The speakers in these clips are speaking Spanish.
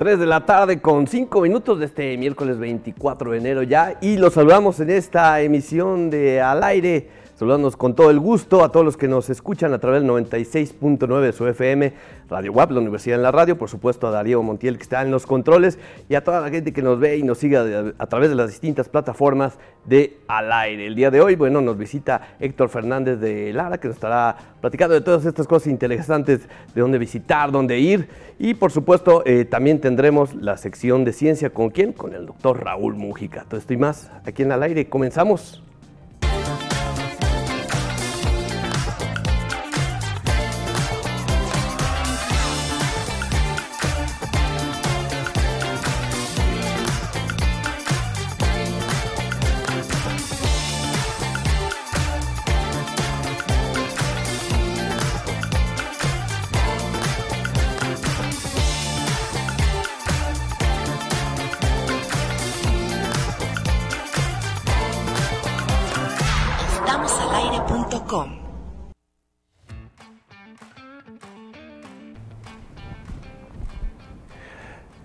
3 de la tarde con 5 minutos de este miércoles 24 de enero ya y los saludamos en esta emisión de Al aire Saludándonos con todo el gusto a todos los que nos escuchan a través del 96.9 de su FM, Radio WAP, la Universidad en la Radio, por supuesto a Darío Montiel que está en los controles y a toda la gente que nos ve y nos sigue a, través de las distintas plataformas de Al Aire. El día de hoy, bueno, nos visita Héctor Fernández de Lara que nos estará platicando de todas estas cosas interesantes, de dónde visitar, dónde ir y por supuesto eh, también tendremos la sección de ciencia con quién, con el doctor Raúl Mújica. Todo esto y más aquí en Al Aire. Comenzamos.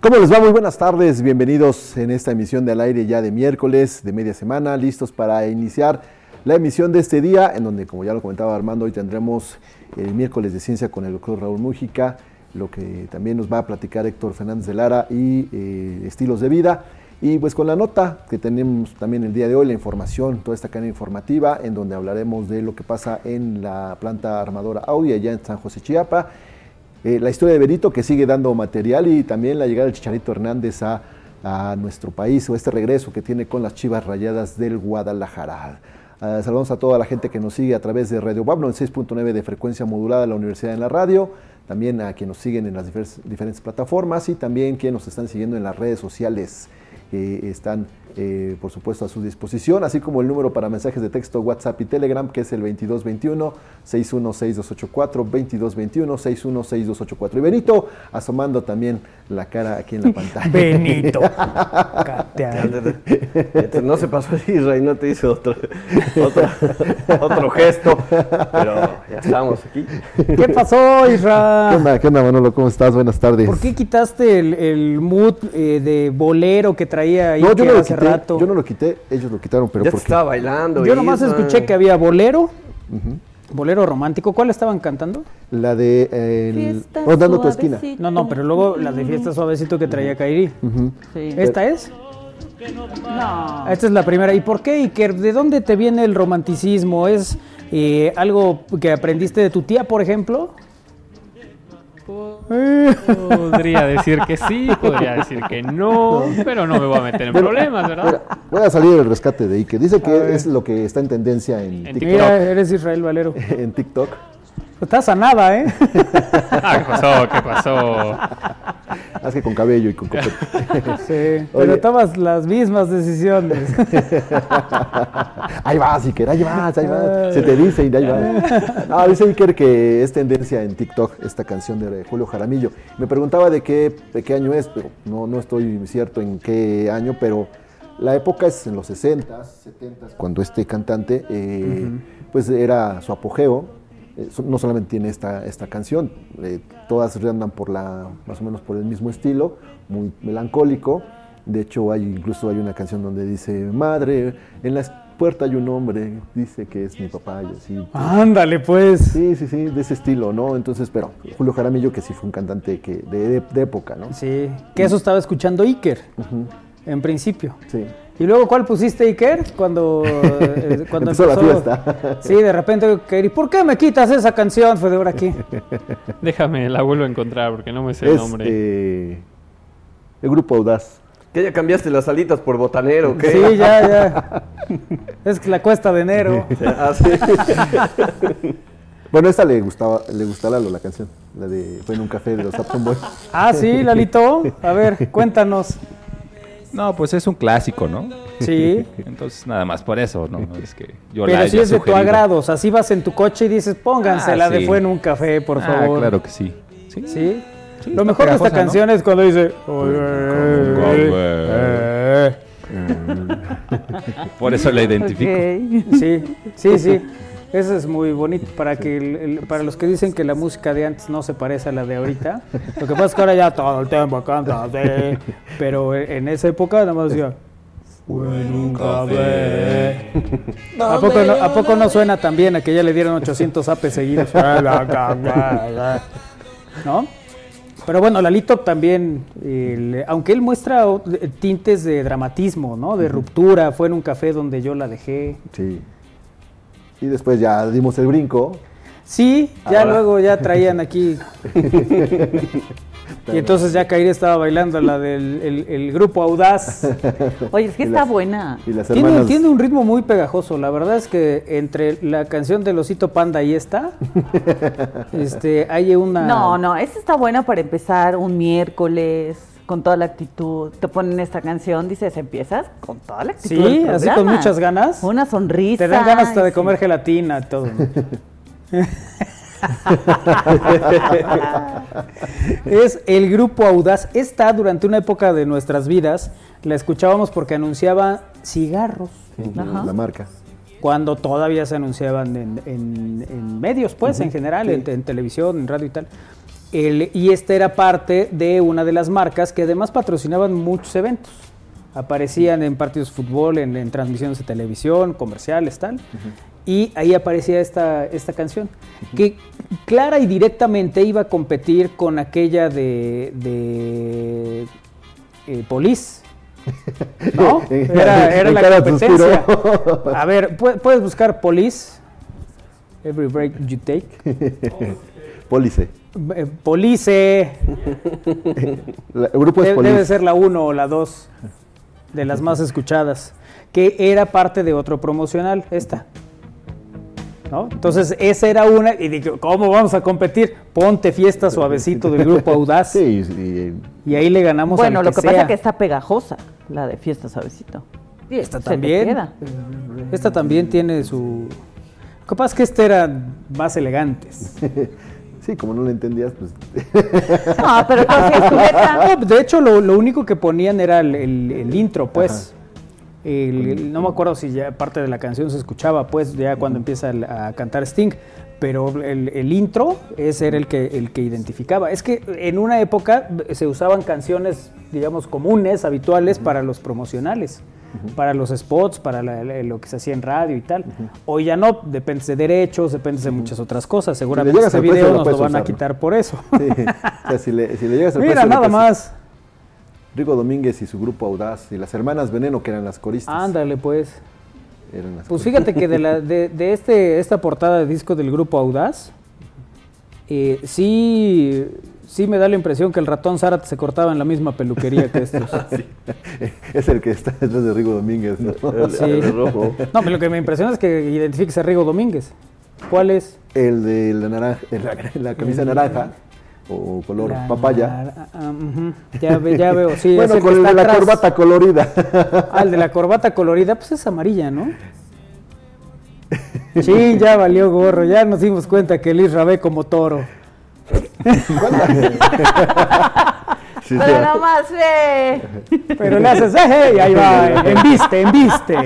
¿Cómo les va? Muy buenas tardes, bienvenidos en esta emisión de al aire ya de miércoles, de media semana, listos para iniciar la emisión de este día, en donde, como ya lo comentaba Armando, hoy tendremos el miércoles de ciencia con el doctor Raúl Mújica, lo que también nos va a platicar Héctor Fernández de Lara y eh, estilos de vida. Y pues con la nota que tenemos también el día de hoy, la información, toda esta cadena informativa, en donde hablaremos de lo que pasa en la planta armadora Audi allá en San José Chiapa eh, la historia de Benito que sigue dando material y también la llegada del Chicharito Hernández a, nuestro país o este regreso que tiene con las Chivas Rayadas del Guadalajara. Uh, saludamos a toda la gente que nos sigue a través de Radio en 6.9 de frecuencia modulada de la Universidad en la Radio, también a quienes nos siguen en las diferentes plataformas y también quienes nos están siguiendo en las redes sociales que están eh, por supuesto, a su disposición, así como el número para mensajes de texto, WhatsApp y Telegram, que es el 2221-616284, 2221-616284. Y Benito asomando también la cara aquí en la pantalla. Benito. no se pasó Israel, no te hizo otro, otro, gesto, pero ya estamos aquí. ¿Qué pasó, Israel? ¿Qué onda, qué onda, Manolo? ¿Cómo estás? Buenas tardes. ¿Por qué quitaste el, mood eh, de bolero que traía ahí? No, yo no lo quité. Yo no lo quité, ellos lo quitaron, pero ya estaba bailando. Yo nomás escuché que había bolero. Bolero romántico, ¿cuál estaban cantando? La de eh, Rondando tu esquina. No, no, pero luego la de Fiesta Suavecito que traía Kairi. ¿Esta es? No. Esta es la primera. ¿Y por qué, Iker? ¿De dónde te viene el romanticismo? ¿Es eh, algo que aprendiste de tu tía, por ejemplo? Podría decir que sí, podría decir que no, pero no me voy a meter en problemas, ¿verdad? voy a salir del rescate de Ike. Dice que es lo que está en tendencia en, TikTok. Mira, eres Israel Valero. en TikTok. Estás a nada, ¿eh? ah, ¿qué pasó? ¿Qué pasó? Haz que con cabello y con copete. sí, pero tomas las mismas decisiones. ahí vas, Iker, ahí vas, ahí vas. Se te dice y ahí vas. Ah, dice Iker que es tendencia en TikTok esta canción de Julio Jaramillo. Me preguntaba de qué, de qué año es, pero no, no estoy cierto en qué año, pero la época es en los 60s, 70s, cuando este cantante, eh, pues era su apogeo eh, no solamente tiene esta, esta canción, eh, todas andan por la, más o menos por el mismo estilo, muy melancólico. De hecho, hay incluso hay una canción donde dice, madre, en la puerta hay un hombre, dice que es mi papá y así. Ándale, pues. Sí, sí, sí, de ese estilo, ¿no? Entonces, pero Julio Jaramillo, que sí fue un cantante que, de, de, época, ¿no? Sí, que eso estaba escuchando Iker, en principio. Sí. ¿Y luego cuál pusiste, Iker? Cuando, eh, cuando empezó, la fiesta. Sí, de repente, ¿y por qué me quitas esa canción, Fedor, aquí? Déjame, la vuelvo a encontrar porque no me sé el nombre. Eh, el grupo Audaz. ¿Que ya cambiaste las alitas por botanero qué? Sí, ya, ya. es la cuesta de enero. Ah, bueno, esta le gustaba, le gusta a Lalo la canción, la de Fue en un café de los Upton Boys. Ah, sí, Lalito. A ver, cuéntanos. No, pues es un clásico, ¿no? Sí. Entonces, nada más por eso, ¿no? Es que yo Pero si es de tu agrado, o sea, si vas en tu coche y dices, pónganse ah, la de Fue en un café, por ah, favor. claro que sí. ¿Sí? ¿Sí? Lo mejor de esta canción es cuando dice... Por eso la identifico. Sí, sí, sí. Eso es muy bonito para que para los que dicen que la música de antes no se parece a la de ahorita. Lo que pasa es que ahora ya todo el tiempo canta, pero en esa época nada más decía ¿A poco, no, ¿A poco no suena tan bien a que ya le dieron 800 apes seguidos? ¿No? Pero bueno, Lalito también, aunque él muestra tintes de dramatismo, ¿no? De ruptura, fue en un café donde yo la dejé. Sí. Y después ya dimos el brinco. Sí, ya luego ya traían aquí. y entonces ya Kairi estaba bailando la del el, grupo Audaz. Oye, es que está buena. tiene, un ritmo muy pegajoso. La verdad es que entre la canción de Losito Panda y esta, este, hay una. No, no, esta está buena para empezar un miércoles con toda la actitud. Te ponen esta canción, dices, empiezas con toda la actitud. Sí, así con muchas ganas. Una sonrisa. Te dan ganas hasta de comer gelatina, todo. es el grupo Audaz. Está durante una época de nuestras vidas, la escuchábamos porque anunciaba cigarros. la marca. Cuando todavía se anunciaban en, medios, pues, en general, en, televisión, en radio y tal. Y esta era parte de una de las marcas que además patrocinaban muchos eventos. Aparecían en partidos de fútbol, en, transmisiones de televisión, comerciales, tal y ahí aparecía esta, esta canción, que clara y directamente iba a competir con aquella de, de eh, Police. ¿No? Era, la competencia. A ver, puedes buscar Police. Every break you take. Police. Eh, Police. el grupo es Police. Debe ser la 1 o la 2 de las más escuchadas. Que era parte de otro promocional, esta. Entonces, esa era una, y dije, ¿cómo vamos a competir? Ponte fiesta suavecito del grupo Audaz. Sí, y ahí le ganamos Bueno, lo que pasa es que está pegajosa, la de fiesta suavecito. Y esta también. Esta también tiene su. Lo que pasa es que esta era más elegantes. Sí, como no lo entendías, pues. No, pero no, De hecho, lo, único que ponían era el, intro, pues no me acuerdo si ya parte de la canción se escuchaba, pues ya cuando empieza a cantar Sting, pero el, intro ese era el que, el que identificaba. Es que en una época se usaban canciones, digamos, comunes, habituales para los promocionales. Para los spots, para lo que se hacía en radio y tal. Hoy ya no, depende de derechos, depende de muchas otras cosas. Seguramente este video nos lo van a quitar por eso. Mira, nada más. Rigo Domínguez y su grupo Audaz y las hermanas Veneno, que eran las coristas. Ándale, pues. pues fíjate que de, la, de, de, este, esta portada de disco del grupo Audaz, eh, sí, sí me da la impresión que el ratón Zárate se cortaba en la misma peluquería que estos. Es el que está detrás de Rigo Domínguez, ¿no? sí. rojo. No, pero lo que me impresiona es que identifiques a Rigo Domínguez. ¿Cuál es? El de la, naranja, la, camisa naranja o color papaya. Ah, ah, ya, ya, veo, sí. bueno, con el de la corbata colorida. ah, el de la corbata colorida, pues es amarilla, ¿no? Sí, ya valió gorro, ya nos dimos cuenta que el Isra ve como toro. Pero nada más ve. Pero le haces, eh, y ahí va, enviste, enviste.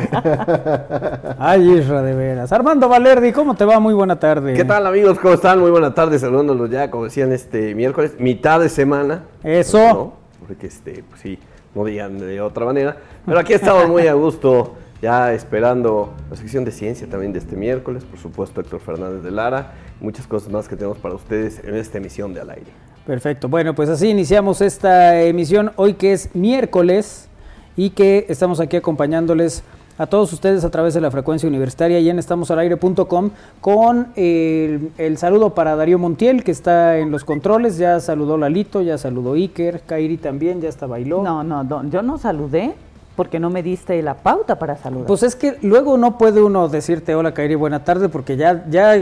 Ay, Isra, de veras. Armando Valerdi, ¿cómo te va? Muy buena tarde. ¿Qué tal, amigos? ¿Cómo están? Muy buena tarde, saludándolos ya, como decían, este miércoles, mitad de semana. Eso. Porque, este, pues sí, no digan de otra manera. Pero aquí estamos muy a gusto, ya esperando la sección de ciencia también de este miércoles, por supuesto, Héctor Fernández de Lara, muchas cosas más que tenemos para ustedes en esta emisión de Al Aire. Perfecto. Bueno, pues así iniciamos esta emisión hoy que es miércoles y que estamos aquí acompañándoles a todos ustedes a través de la frecuencia universitaria y en estamosalaire.com con el, el, saludo para Darío Montiel que está en los controles, ya saludó Lalito, ya saludó Iker, Kairi también, ya está bailó. No, no, yo no saludé porque no me diste la pauta para saludar. Pues es que luego no puede uno decirte hola Kairi, buena tarde, porque ya, ya,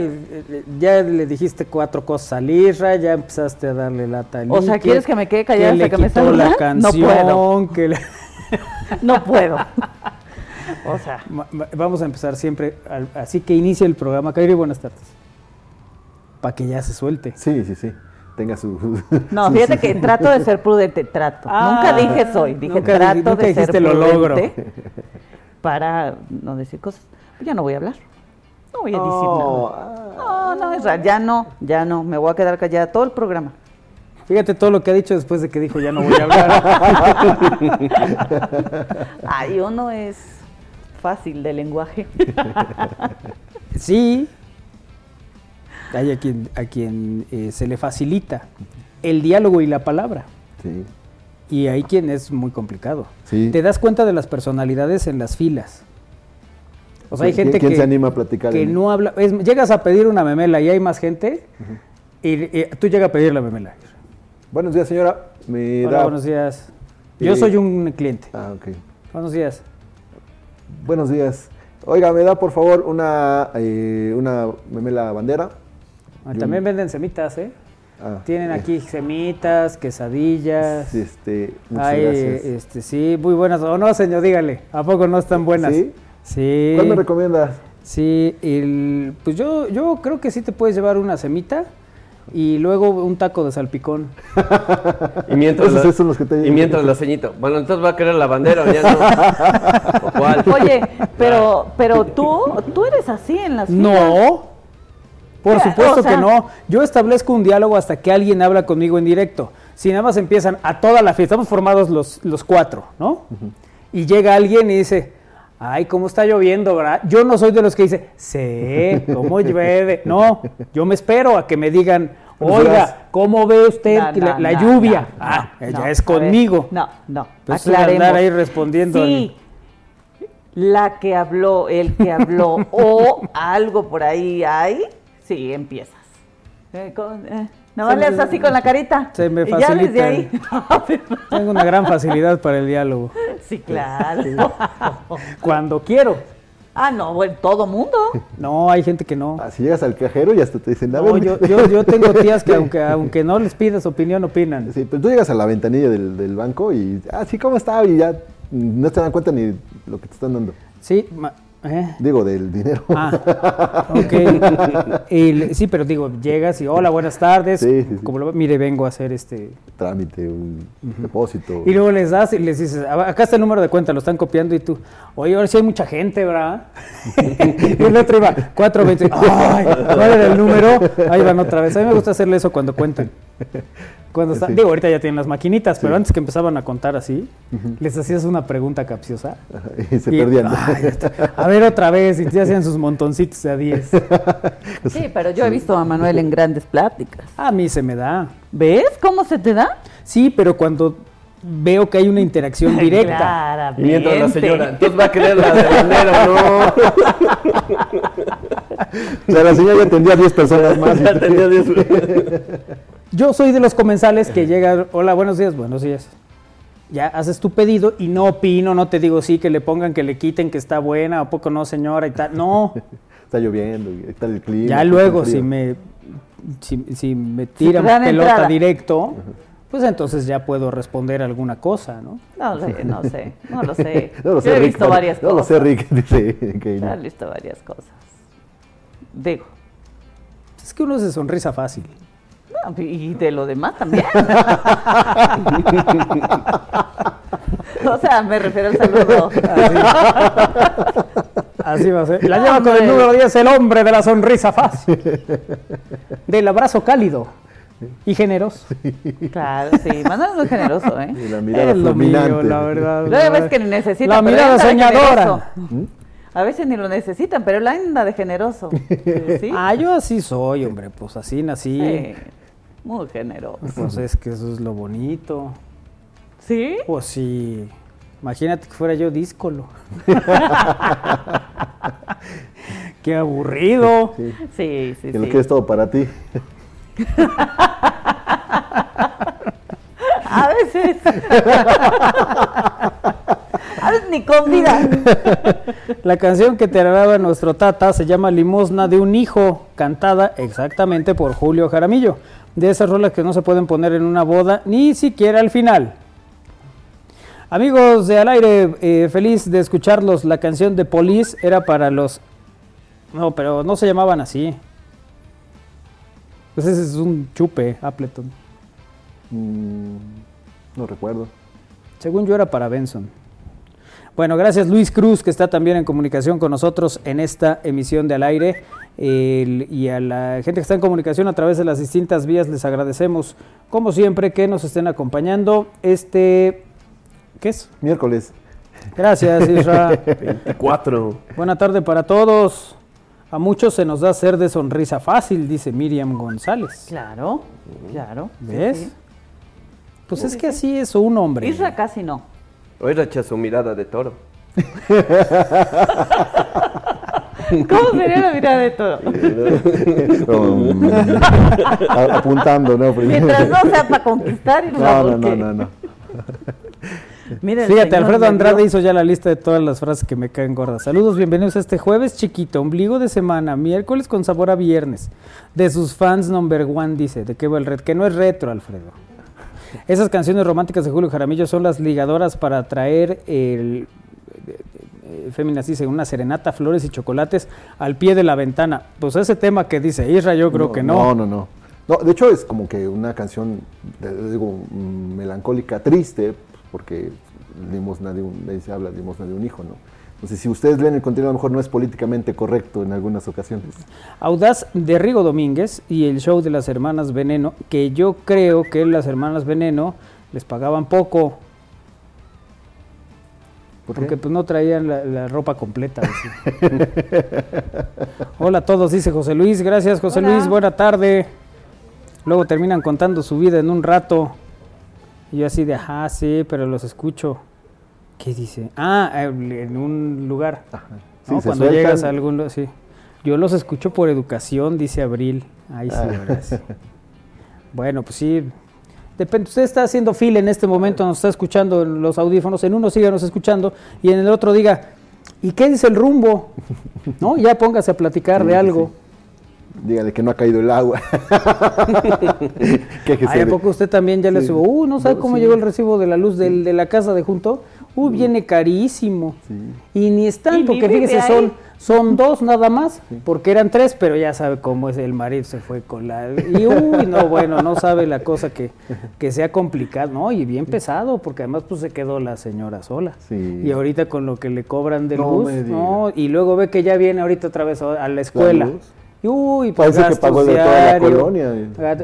ya le dijiste cuatro cosas a Lirra, ya empezaste a darle la tal. O sea, ¿quieres que me quede callada hasta que me la canción, no puedo. no puedo. O sea. Vamos a empezar siempre, así que inicia el programa. Kairi, buenas tardes. Para que ya se suelte. Sí, sí, sí tenga su... No, fíjate que trato de ser prudente, trato. nunca ah, dije soy, dije trato de ser prudente. Lo logro. para no decir cosas. Ya no voy a hablar. No voy a decir nada. No, no, Israel, ya no, ya no. Me voy a quedar callada todo el programa. Fíjate todo lo que ha dicho después de que dijo ya no voy a hablar. Ay, uno es fácil de lenguaje. sí. Hay a quien, a quien eh, se le facilita el diálogo y la palabra. Sí. Y hay quien es muy complicado. Sí. Te das cuenta de las personalidades en las filas. O sea, hay ¿Quién- gente que, se anima a platicar que no habla. es- llegas a pedir una memela y hay más gente, y, y tú llegas a pedir la memela. Buenos días, señora. Me Hola, da... buenos días. Yo Eh, soy un cliente. Ah, ok. Buenos días. Buenos días. Oiga, me da por favor una, eh, una memela bandera. Ah, También venden semitas, ¿eh? Ah, Tienen eh, aquí semitas, quesadillas. Este, muchas Ay, gracias. este, sí, muy buenas. O no, señor, dígale. ¿A poco no están buenas? ¿Sí? Sí. ¿Cuál me recomiendas? Sí, el- pues yo, yo creo que sí te puedes llevar una semita y luego un taco de salpicón. Y mientras, la, son los que te- y mientras la ceñito. Bueno, entonces va a querer la bandera ya no. ¿O cuál? Oye, pero, pero tú, tú eres así en las filas. No, por supuesto o sea- que no. Yo establezco un diálogo hasta que alguien habla conmigo en directo. Si nada más empiezan a toda la fiesta, estamos formados los, los cuatro, ¿no? Y llega alguien y dice, ay, ¿cómo está lloviendo, verdad? Yo no soy de los que dice, sí, ¿cómo llueve? No, yo me espero a que me digan, oiga, ¿cómo ve usted No, la, no, ah, ah, ella es ver, conmigo. no, no. Pues andar ahí respondiendo Sí. La que habló, el que habló, o algo por ahí hay, sí, empiezas. Eh, con- eh, me- haces así con la carita. se me y ya desde facilita ahí. Tengo una gran facilidad para el diálogo. sí, claro. Cuando quiero. ah, no, bueno, todo mundo. No, hay gente que no. Ah, si llegas al cajero y hasta te dicen, a No, yo, yo, yo tengo tías que aunque, aunque no les pidas opinión, opinan. Sí, pero tú llegas a la ventanilla del, del banco y, ah, sí, ¿cómo está? Y ya no te dan cuenta ni lo que te están dando. Sí, ¿eh? Digo, del dinero. Ah, ok. Sí, pero digo, llegas y hola, buenas tardes. Sí, sí, sí. Como lo- mire, vengo a hacer este. Trámite, un depósito. Y luego les das y les dices, "Ah, acá está el número de cuenta, lo están copiando y tú, oye, ahora sí hay mucha gente, ¿verdad? y el otro iba, 420, ay, ¿cuál era el número? Ahí van otra vez. A mí me gusta hacerle eso cuando cuentan. Cuando está- Sí. Digo, ahorita ya tienen las maquinitas, pero antes que empezaban a contar así, les hacías una pregunta capciosa. y se Y, perdían. "Ay, está- a ver otra vez, y te hacían sus montoncitos de a 10. Sí, pero yo he visto a Manuel en grandes pláticas. A mí se me da. ¿Ves cómo se te da? Sí, pero cuando veo que hay una interacción directa. Y Claramente. mientras la señora. Entonces va a querer la de bandera no. O sea, la señora ya tendría 10 personas más. Ya tenía diez- Yo soy de los comensales que llega, hola, buenos días, buenos días. Ya haces tu pedido y no opino, no te digo sí, que le pongan, que le quiten, que está buena, ¿a poco no, señora? Y tal. No, Está lloviendo, y está el clima. ya luego si me, si, si me tiran pelota entrada. directo, pues entonces ya puedo responder alguna cosa, ¿no? No sé, no sé, no lo sé. No lo Yo sé, he Rick. visto varias no lo cosas. sé, Rick. Dice que Yo no. he visto varias cosas. Digo, Es que uno se sonrisa fácil. Y de lo demás también. o sea, me refiero al saludo. Así va a ser. La lleva con el número 10, el hombre de la sonrisa fácil. Del abrazo cálido y generoso. Claro, sí, Manuel es muy generoso, ¿eh? Y la mirada Es lo mío, la verdad. Luego ves que necesita. La pero mirada soñadora. generoso. A veces ni lo necesitan, pero él anda de generoso. ¿Sí? Ah, yo así soy, hombre, pues así nací. Sí, Muy generoso. Pues es que eso es lo bonito. ¿Sí? Pues sí. Imagínate que fuera yo díscolo. Qué aburrido. Sí, Sí, sí, que lo sí. que es todo para ti. A veces. A veces ni con vida. La canción que te agradaba nuestro tata se llama Limosna de un hijo, cantada exactamente por Julio Jaramillo. De esas rolas que no se pueden poner en una boda, ni siquiera al final. Amigos de Al Aire, eh, feliz de escucharlos. La canción de Police era para los... No, pero no se llamaban así. Pues ese es un chupe, Appleton. Mm, no recuerdo. Según yo era para Benson. Bueno, gracias Luis Cruz, que está también en comunicación con nosotros en esta emisión de Al Aire. Y a la gente que está en comunicación a través de las distintas vías, les agradecemos, como siempre, que nos estén acompañando. Este, ¿qué es? Miércoles. Gracias, Isra. 24. Buena tarde para todos. A muchos se nos da ser de sonrisa fácil, dice Miriam González. Claro, claro. ¿Ves? Pues es que así es un hombre. Isra casi no. Hoy racha su mirada de toro. ¿Cómo sería la mirada de toro? Apuntando, ¿no? Mientras no sea para conquistar y no, no, no, no, no. Fíjate, Alfredo Andrade hizo ya la lista de todas las frases que me caen gordas. Saludos, bienvenidos a este jueves chiquito, ombligo de semana, miércoles con sabor a viernes. De sus fans number one, dice, ¿de qué va el red? Que no es retro, Alfredo. Esas canciones románticas de Julio Jaramillo son las ligadoras para traer el Féminas dice una serenata, flores y chocolates al pie de la ventana. Pues ese tema que dice Isra, yo creo que no. No, no, no. No, de hecho es como que una canción, digo, melancólica, triste, porque limosna de un, ahí se habla limosna de un hijo, ¿no? Entonces, si ustedes leen el contenido, a lo mejor no es políticamente correcto en algunas ocasiones. Audaz de Rigo Domínguez y el show de las hermanas Veneno, que yo creo que las hermanas Veneno les pagaban poco. Porque pues no traían la, ropa completa. Hola a todos, dice José Luis. Gracias, José Luis. Buena tarde. Luego terminan contando su vida en un rato. Y yo así de, ajá, sí, pero los escucho. ¿Qué dice? Ah, en un lugar. Cuando llegas a algún lugar, sí. Yo los escucho por educación, dice Abril. Ahí sí, ah. sí. Bueno, pues sí. Depende, usted está haciendo fila en este momento, nos está escuchando en los audífonos, en uno síganos escuchando y en el otro diga, ¿y qué dice el rumbo? ¿No? Ya póngase a platicar de algo. Dígale que no ha caído el agua. ¿A poco usted también ya le subió? Uh, no sabe cómo llegó el recibo de la luz del, de la casa de junto. Uh, viene carísimo. Y ni están, porque fíjese, son, son dos nada más, porque eran tres, pero ya sabe cómo es el marido, se fue con la... Y uy, no, bueno, no sabe la cosa que, que sea complicado, ¿no? Y bien pesado, porque además pues se quedó la señora sola. Y ahorita con lo que le cobran de luz, ¿no? Y luego ve que ya viene ahorita otra vez a la escuela. Uy, pues Parece que pagó de toda la colonia.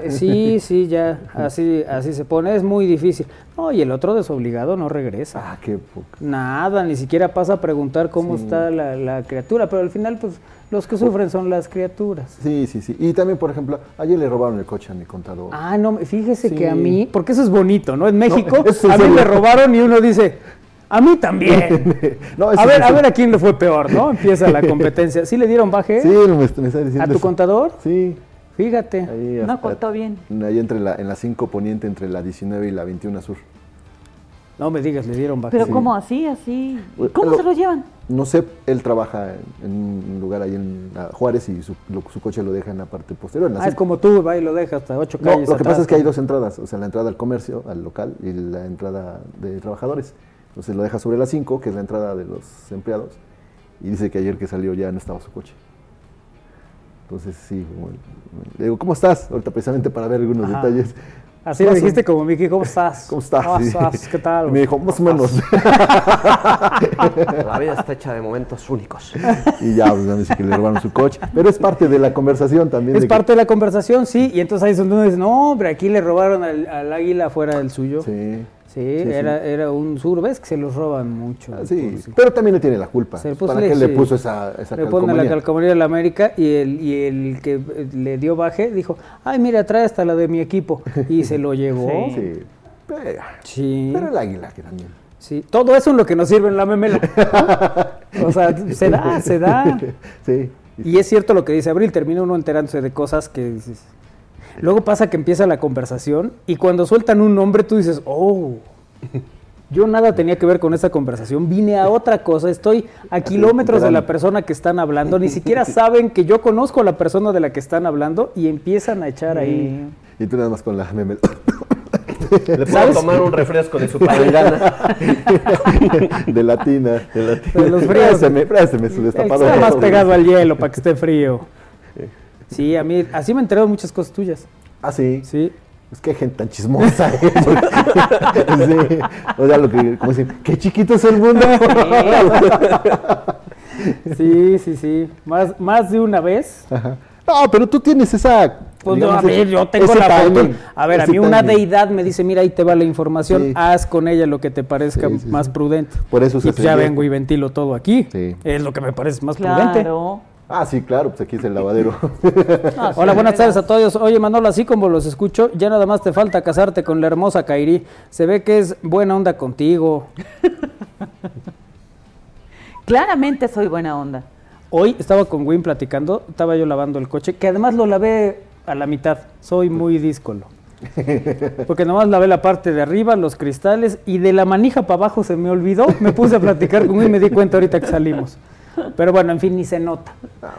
Sí, sí, ya, así, así se pone, es muy difícil. No, y el otro desobligado no regresa. Ah, qué poco. Nada, ni siquiera pasa a preguntar cómo está la, criatura, pero al final, pues, los que sufren son las criaturas. Sí, sí, sí. Y también, por ejemplo, ayer le robaron el coche a mi contador. Ah, no, fíjese que a mí, porque eso es bonito, ¿no? En México, a mí me robaron y uno dice, a mí también. a ver, a ver a quién le fue peor, ¿no? Empieza la competencia. ¿Sí le dieron baje? Sí, me, está diciendo. ¿A tu contador? Sí. Fíjate. no contó bien. Ahí entre la, en la 5 poniente, entre la 19 y la 21 sur. No me digas, le dieron baje. Pero ¿cómo así, así? ¿Cómo se lo llevan? No sé, él trabaja en un lugar ahí en Juárez y su, coche lo deja en la parte posterior. ah, es como tú, va y lo deja hasta ocho calles. No, lo que pasa es que hay dos entradas, o sea, la entrada al comercio, al local, y la entrada de trabajadores. Entonces lo deja sobre las 5, que es la entrada de los empleados, y dice que ayer que salió ya no estaba su coche. Entonces sí, le digo, ¿cómo estás? Ahorita precisamente para ver algunos detalles. Así me dijiste como Miki, ¿cómo estás? ¿Cómo estás? ¿Cómo estás? ¿Qué tal? me dijo, más o menos. La vida está hecha de momentos únicos. Y ya, pues me dice que le robaron su coche. Pero es parte de la conversación también. Es parte de la conversación, sí. Y entonces ahí es donde uno dice, no, hombre, aquí le robaron al, al águila fuera del suyo. Sí. Sí, era, era un sur, ves que se los roban mucho. Ah, sí, pero también le tiene la culpa. ¿Para qué le puso esa, esa Le pone la calcomanía de la América y el, y el que le dio baje dijo, ay, mira, trae hasta la de mi equipo. Y se lo llevó. sí. Pero, sí. pero el águila que también. Sí, todo eso es lo que nos sirve en la memela. o sea, se da, se da. Sí. Y es cierto lo que dice Abril, termina uno enterándose de cosas que dices, Luego pasa que empieza la conversación y cuando sueltan un nombre tú dices, oh, yo nada tenía que ver con esa conversación, vine a otra cosa, estoy a kilómetros de la persona que están hablando, ni siquiera saben que yo conozco a la persona de la que están hablando y empiezan a echar ahí. Y tú nada más con la meme. Le puedo tomar un refresco de su palangana. de latina. De, latina. de los fríos. Présteme, présteme su destapado. Está más pegado al hielo para que esté frío. Sí, a mí, así me he enterado muchas cosas tuyas. Ah, sí. Sí. pues qué gente tan chismosa. ¿eh? sí, o sea, lo que, como dicen, qué chiquito es el mundo. sí, sí, sí. Más, más de una vez. No, pero tú tienes esa. Pues a ver, yo tengo la timing, A ver, a mí una deidad me dice, mira, ahí te va la información, haz con ella lo que te parezca más prudente. Por eso y pues ya vengo y ventilo todo aquí. Es lo que me parece más claro. prudente. Ah, sí, claro, pues aquí es el lavadero. Ah, Hola, buenas tardes a todos. Oye, Manolo, así como los escucho, ya nada más te falta casarte con la hermosa Kairi. Se ve que es buena onda contigo. Claramente soy buena onda. Hoy estaba con Win platicando, estaba yo lavando el coche, que además lo lavé a la mitad. Soy muy díscolo. Porque nomás lavé la parte de arriba, los cristales, y de la manija para abajo se me olvidó. Me puse a platicar con Win y me di cuenta ahorita que salimos. Pero bueno, en fin, ni se nota. Ah,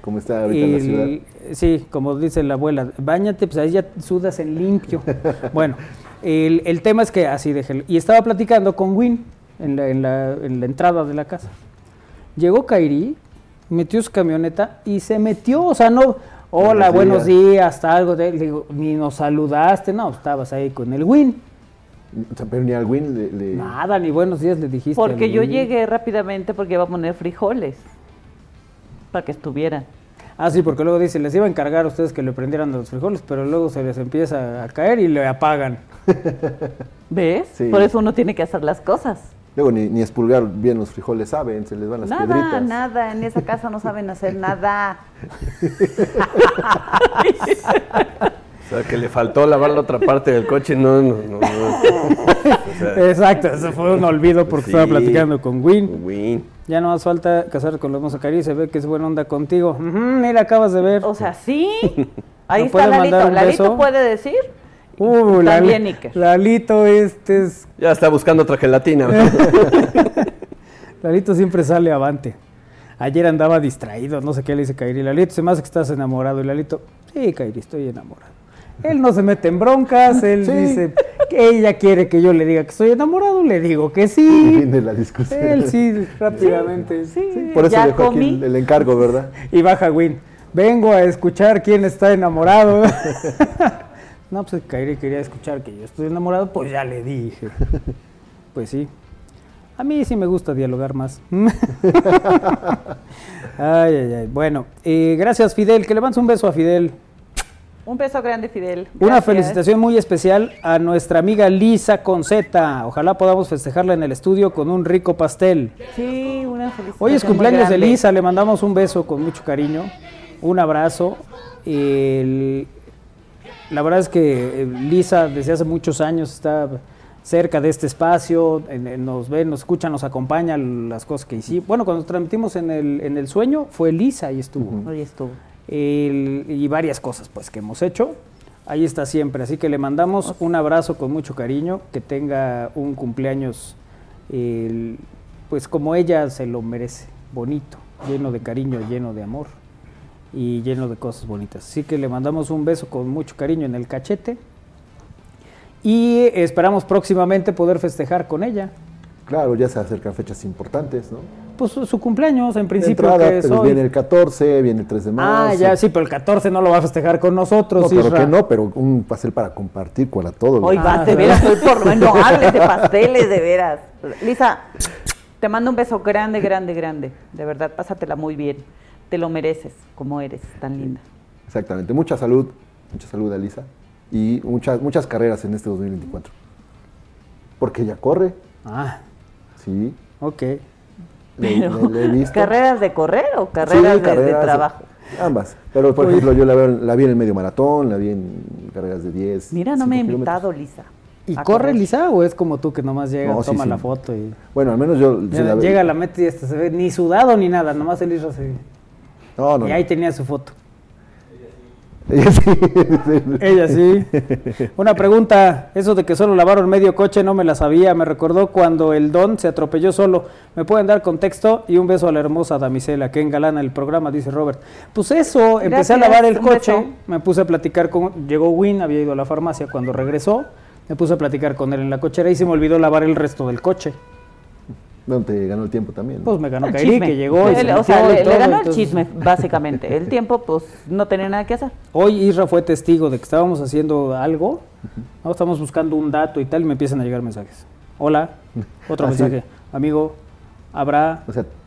¿Cómo está ahorita la ciudad? Sí, como dice la abuela, bañate, pues ahí ya sudas en limpio. bueno, el, tema es que así déjelo. Y estaba platicando con Win en la, en la, en la entrada de la casa. Llegó Kairi, metió su camioneta y se metió, o sea, no, hola, buenos días, hasta algo de, digo, ni nos saludaste, no, estabas ahí con el Win. Pero ni al Win le, Nada, ni buenos días le dijiste. Porque yo llegué rápidamente porque iba a poner frijoles para que estuvieran. Ah, sí, porque luego dice, les iba a encargar a ustedes que le prendieran los frijoles, pero luego se les empieza a caer y le apagan. ¿Ves? Por eso uno tiene que hacer las cosas. Luego ni, ni espulgar bien los frijoles saben, se les van las nada, piedritas. Nada, nada, en esa casa no saben hacer nada. O sea, que le faltó lavar la otra parte del coche, no, no, no. Exacto, eso fue un olvido porque estaba platicando con Win. Win. Ya no más falta casar con los Mosacari, se ve que es buena onda contigo. mira, acabas de ver. O sea, sí. Ahí está Lalito. ¿Lalito puede decir? Uh, También Lalito este es... Ya está buscando otra gelatina. Lalito siempre sale avante. Ayer andaba distraído, no sé qué le dice Kairi. Lalito, se me hace que estás enamorado. Y Lalito, sí, Kairi, estoy enamorado. Él no se mete en broncas, él dice que ella quiere que yo le diga que estoy enamorado, le digo que sí. Viene la discusión. Él sí, rápidamente. Sí, por eso dejó aquí el, encargo, ¿verdad? Y baja Win. Vengo a escuchar quién está enamorado. no, pues Kairi quería escuchar que yo estoy enamorado, pues ya le dije. Pues sí. A mí sí me gusta dialogar más. ay, ay, ay. Bueno, eh, gracias Fidel. Que le un beso a Fidel. Un beso grande, Fidel. Una felicitación muy especial a nuestra amiga Lisa Conceta. Ojalá podamos festejarla en el estudio con un rico pastel. Sí, una felicitación. Hoy es cumpleaños de Lisa, le mandamos un beso con mucho cariño, un abrazo. la verdad es que eh, Lisa desde hace muchos años está cerca de este espacio, nos ve, nos escucha, nos acompaña las cosas que hicimos. Bueno, cuando transmitimos en el, en el sueño fue Lisa y estuvo. Hoy estuvo y varias cosas pues que hemos hecho. Ahí está siempre, así que le mandamos un abrazo con mucho cariño, que tenga un cumpleaños pues como ella se lo merece, bonito, lleno de cariño, lleno de amor y lleno de cosas bonitas. Así que le mandamos un beso con mucho cariño en el cachete y esperamos próximamente poder festejar con ella. Claro, ya se acercan fechas importantes, ¿no? Pues su, cumpleaños, en principio. que viene el 14, viene el 3 de marzo. Ah, ya, sí, pero el 14 no lo va a festejar con nosotros. No, pero que no, pero un pastel para compartir con a todos. Hoy va, de veras, hoy por no hables de pasteles, de veras. Lisa, te mando un beso grande, grande, grande. De verdad, pásatela muy bien. Te lo mereces, como eres, tan linda. Exactamente. Mucha salud, mucha salud, Elisa. Y muchas, muchas carreras en este 2024. Porque ella corre. Ah. Sí. Ok. ¿Carreras de correr o carreras, de, trabajo? Ambas. Pero, por ejemplo, yo la, vi en el medio maratón, la vi en carreras de 10. Mira, no me ha invitado Lisa. ¿Y corre Lisa o es como tú que nomás llega, toma la foto y... Bueno, al menos yo... llega, la meta y este se ve ni sudado ni nada, nomás el Isra se... No, no. Y ahí tenía su foto. Ella sí. Ella sí. Una pregunta, eso de que solo lavaron medio coche no me la sabía, me recordó cuando el Don se atropelló solo. ¿Me pueden dar contexto? Y un beso a la hermosa damisela que engalana el programa, dice Robert. Pues eso, empecé a lavar el coche, me puse a platicar con... Llegó Win, había ido a la farmacia, cuando regresó, me puse a platicar con él en la cochera y se me olvidó lavar el resto del coche. No, te ganó el tiempo también. Pues me ganó Kairi, que llegó. o sea, le, ganó el chisme, básicamente. El tiempo, pues no tenía nada que hacer. Hoy Isra fue testigo de que estábamos haciendo algo, ¿no? estamos buscando un dato y tal, y me empiezan a llegar mensajes. Hola, otro ah, mensaje. Amigo, habrá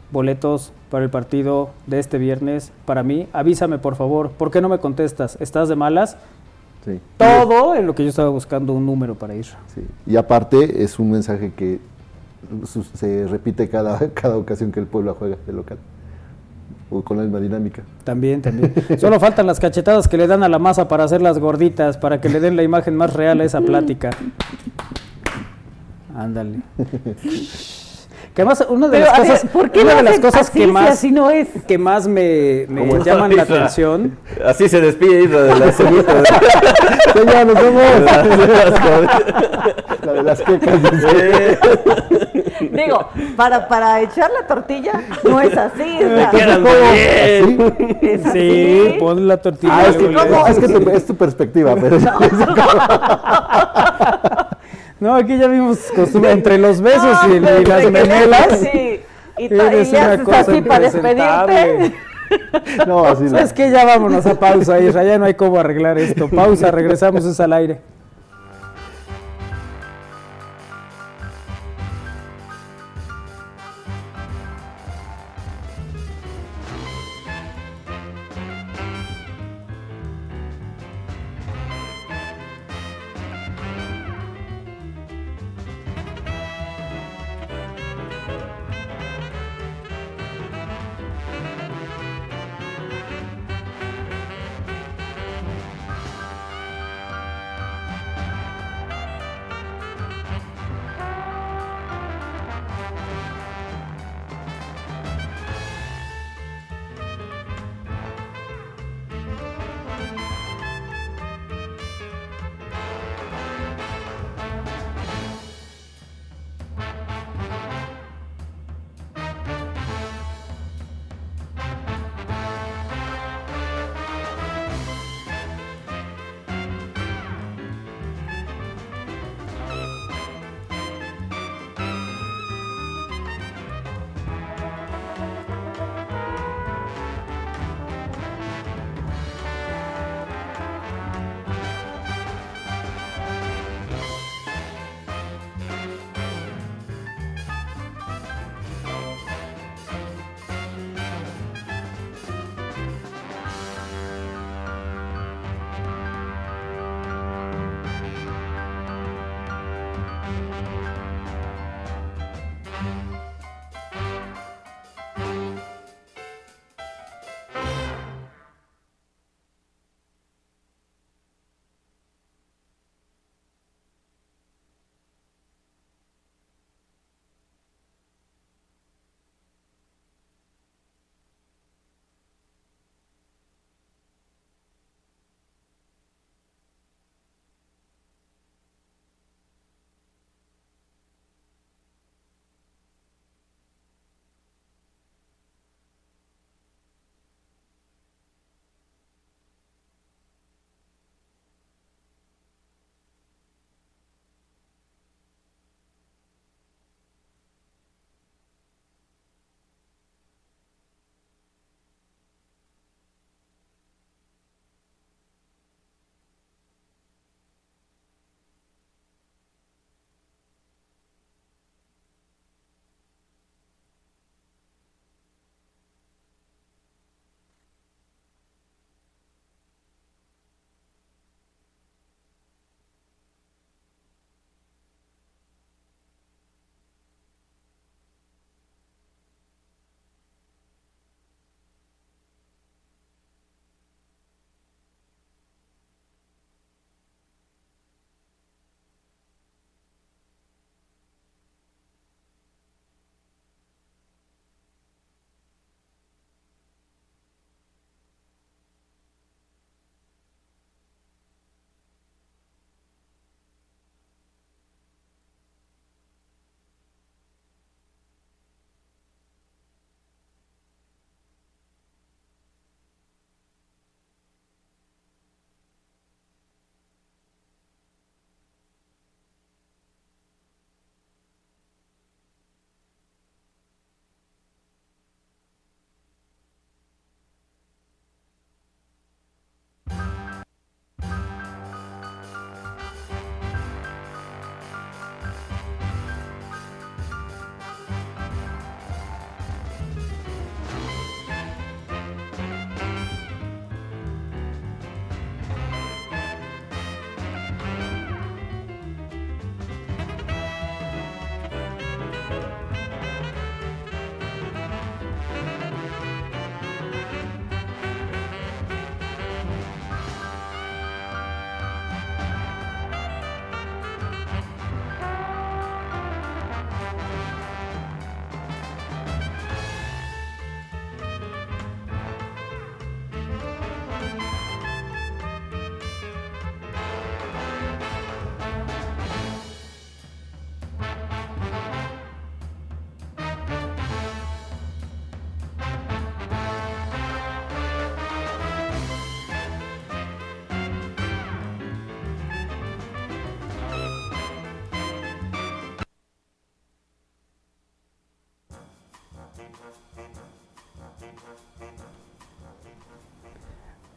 boletos para el partido de este viernes para mí. Avísame, por favor. ¿Por qué no me contestas? ¿Estás de malas? Sí. Todo en lo que yo estaba buscando un número para ir. Sí. Y aparte es un mensaje que se repite cada, cada ocasión que el pueblo juega de local. O con la misma dinámica. También, también. Solo faltan las cachetadas que le dan a la masa para hacer las gorditas, para que le den la imagen más real a esa plática. Ándale. Que más, una de las cosas, una de las cosas que más, no es? que más me, me llaman la atención. Así se despide de la semita. Señor, nos vemos. La de las quecas. Digo, para, para echar la tortilla no es así. Es, ¿Es Sí, pon la tortilla. Ah, es, que, es, que tu, es tu perspectiva, pero... No, aquí ya vimos costumbre entre los besos y, las memelas. Sí. Y, y, y le haces así para despedirte. No, así no. Es que ya vámonos a pausa, Isra, ya no hay cómo arreglar esto. Pausa, regresamos es al aire.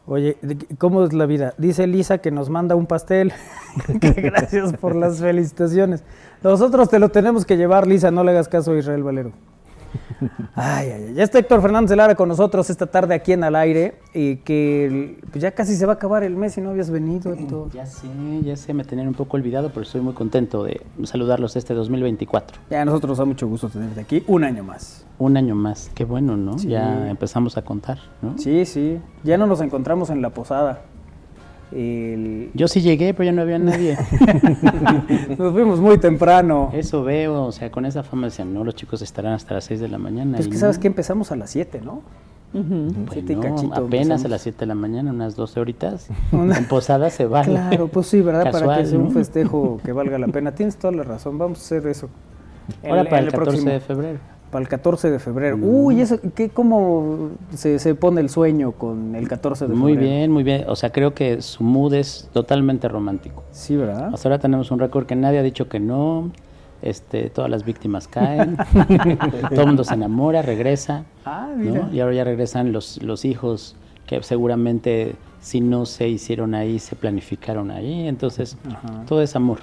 Oye, ¿cómo es la vida? Dice Lisa que nos manda un pastel. Gracias por las felicitaciones. Nosotros te lo tenemos que llevar, Lisa, no le hagas caso a Israel Valero. Ay, ay. Ya está Héctor Fernández Lara con nosotros esta tarde aquí en Al Aire, y que pues ya casi se va a acabar el mes y no habías venido. Héctor. Ya sé, ya sé, me tenían un poco olvidado, pero estoy muy contento de saludarlos este 2024. Ya, a nosotros nos da mucho gusto tenerte aquí un año más. Un año más, qué bueno, ¿no? Ya empezamos a contar, ¿no? Sí, sí, ya no nos encontramos en la posada. Yo sí llegué, pero ya no había nadie. Nos fuimos muy temprano. Eso veo, o sea, con esa fama decían, no, los chicos estarán hasta las 6 de la mañana. Es que sabes que empezamos a las 7, ¿no? apenas a las 7 de la mañana, unas 12 horitas. En posada se va. Claro, pues sí, ¿verdad? para que sea un festejo que valga la pena. Tienes toda la razón, vamos a hacer eso. Ahora para el, 14 de febrero para el 14 de febrero. Uy, eso, ¿qué, ¿cómo se, se, pone el sueño con el 14 de febrero? Muy bien, muy bien. O sea, creo que su mood es totalmente romántico. Sí, ¿verdad? Hasta ahora tenemos un récord que nadie ha dicho que no. Este, todas las víctimas caen, todo el mundo se enamora, regresa. Ah, mira. Y ahora ya regresan los, los hijos que seguramente si no se hicieron ahí, se planificaron ahí. Entonces, todo es amor.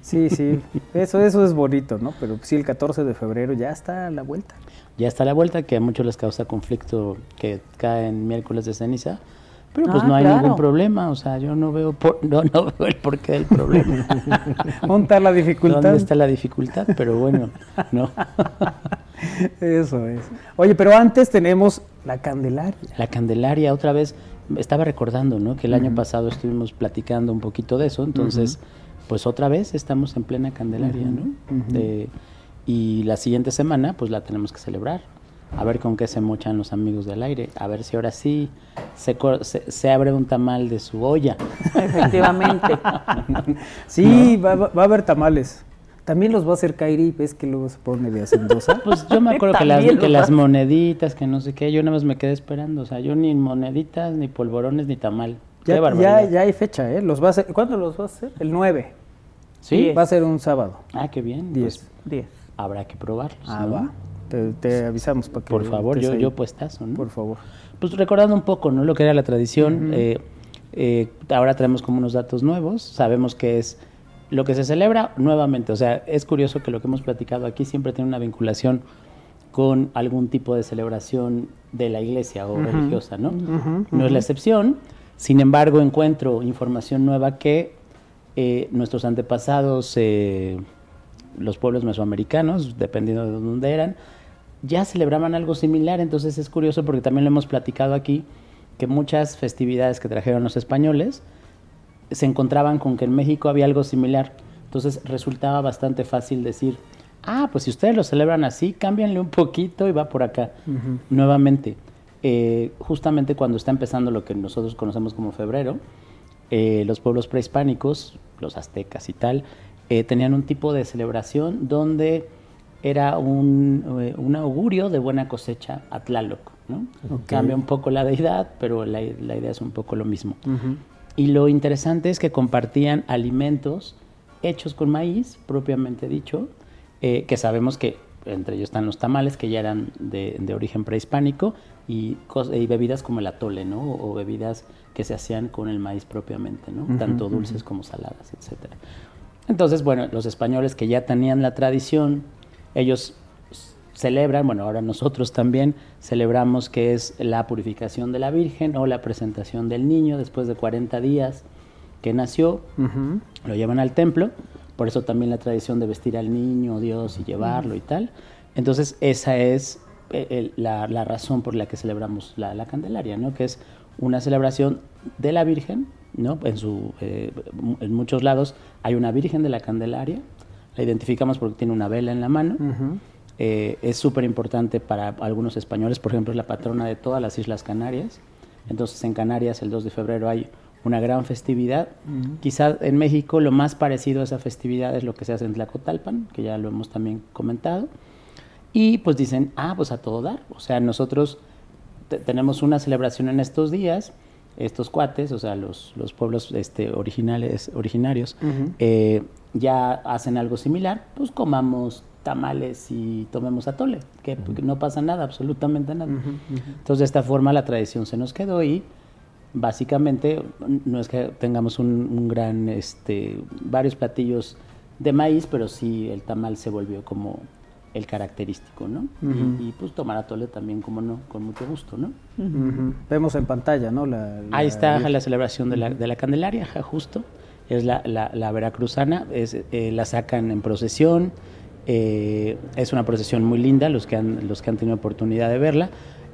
Sí, sí, eso, eso es bonito, ¿no? Pero sí, el 14 de febrero ya está a la vuelta. Ya está a la vuelta, que a muchos les causa conflicto que caen miércoles de ceniza, pero pues ah, no hay ningún problema, o sea, yo no veo, no, no veo el porqué del problema. ¿Dónde está la dificultad? ¿Dónde está la dificultad? Pero bueno, no. Eso es. Oye, pero antes tenemos la Candelaria. La Candelaria, otra vez, estaba recordando, ¿no? Que el año pasado estuvimos platicando un poquito de eso, entonces pues otra vez estamos en plena Candelaria, ¿no? y la siguiente semana, pues la tenemos que celebrar. A ver con qué se mochan los amigos del aire. A ver si ahora sí se, se, abre un tamal de su olla. Efectivamente. sí, va, a haber tamales. También los va a hacer Kairi, ves que luego se pone de hacendosa. Pues yo me acuerdo que, las, que las, moneditas, que no sé qué, yo nada más me quedé esperando. O sea, yo ni moneditas, ni polvorones, ni tamal. Ya, ya, ya, hay fecha, ¿eh? Los va a hacer, ¿Cuándo los va a hacer? El 9. Sí. Va a ser un sábado. Ah, qué bien. 10. Pues, habrá que probarlos. Ah, va. Te, avisamos para que. Por favor, yo, yo puestazo, ¿no? Por favor. Pues recordando un poco, ¿no? Lo que era la tradición. Eh, eh, ahora traemos como unos datos nuevos. Sabemos que es lo que se celebra nuevamente. O sea, es curioso que lo que hemos platicado aquí siempre tiene una vinculación con algún tipo de celebración de la iglesia o religiosa, ¿no? no es la excepción. Sin embargo, encuentro información nueva que eh, nuestros antepasados, eh, los pueblos mesoamericanos, dependiendo de dónde eran, ya celebraban algo similar. Entonces es curioso porque también lo hemos platicado aquí, que muchas festividades que trajeron los españoles se encontraban con que en México había algo similar. Entonces resultaba bastante fácil decir, ah, pues si ustedes lo celebran así, cámbianle un poquito y va por acá nuevamente. Eh, justamente cuando está empezando lo que nosotros conocemos como febrero, eh, los pueblos prehispánicos, los aztecas y tal, eh, tenían un tipo de celebración donde era un, augurio de buena cosecha a Tlaloc. ¿no? Cambia un poco la deidad, pero la, idea es un poco lo mismo. Y lo interesante es que compartían alimentos hechos con maíz, propiamente dicho, que sabemos que entre ellos están los tamales, que ya eran de, de origen prehispánico, y, bebidas como el atole, ¿no? O, bebidas que se hacían con el maíz propiamente, ¿no? Tanto dulces como saladas, etcétera. Entonces, bueno, los españoles que ya tenían la tradición, ellos celebran, bueno, ahora nosotros también celebramos que es la purificación de la Virgen o la presentación del niño después de 40 días que nació, lo llevan al templo, por eso también la tradición de vestir al niño, Dios y llevarlo y tal. Entonces, esa es eh, la, razón por la que celebramos la, Candelaria, ¿no? que es una celebración de la Virgen, ¿no? en, su, eh, en muchos lados hay una Virgen de la Candelaria, la identificamos porque tiene una vela en la mano, eh, es súper importante para algunos españoles, por ejemplo es la patrona de todas las Islas Canarias, entonces en Canarias el 2 de febrero hay una gran festividad. Quizá en México lo más parecido a esa festividad es lo que se hace en Tlacotalpan, que ya lo hemos también comentado. Y pues dicen, ah, pues a todo dar. O sea, nosotros tenemos una celebración en estos días, estos cuates, o sea, los, los pueblos este, originales, originarios, eh, ya hacen algo similar, pues comamos tamales y tomemos atole, que, no pasa nada, absolutamente nada. Entonces, de esta forma la tradición se nos quedó y básicamente no es que tengamos un, gran, este, varios platillos de maíz, pero sí el tamal se volvió como el característico, ¿no? y, pues tomar atole también, como no, con mucho gusto, ¿no? Vemos en pantalla, ¿no? Ahí está la celebración de la, de la Candelaria, justo. Es la, la, veracruzana, es, eh, la sacan en procesión. Eh, es una procesión muy linda, los que han, los que han tenido oportunidad de verla.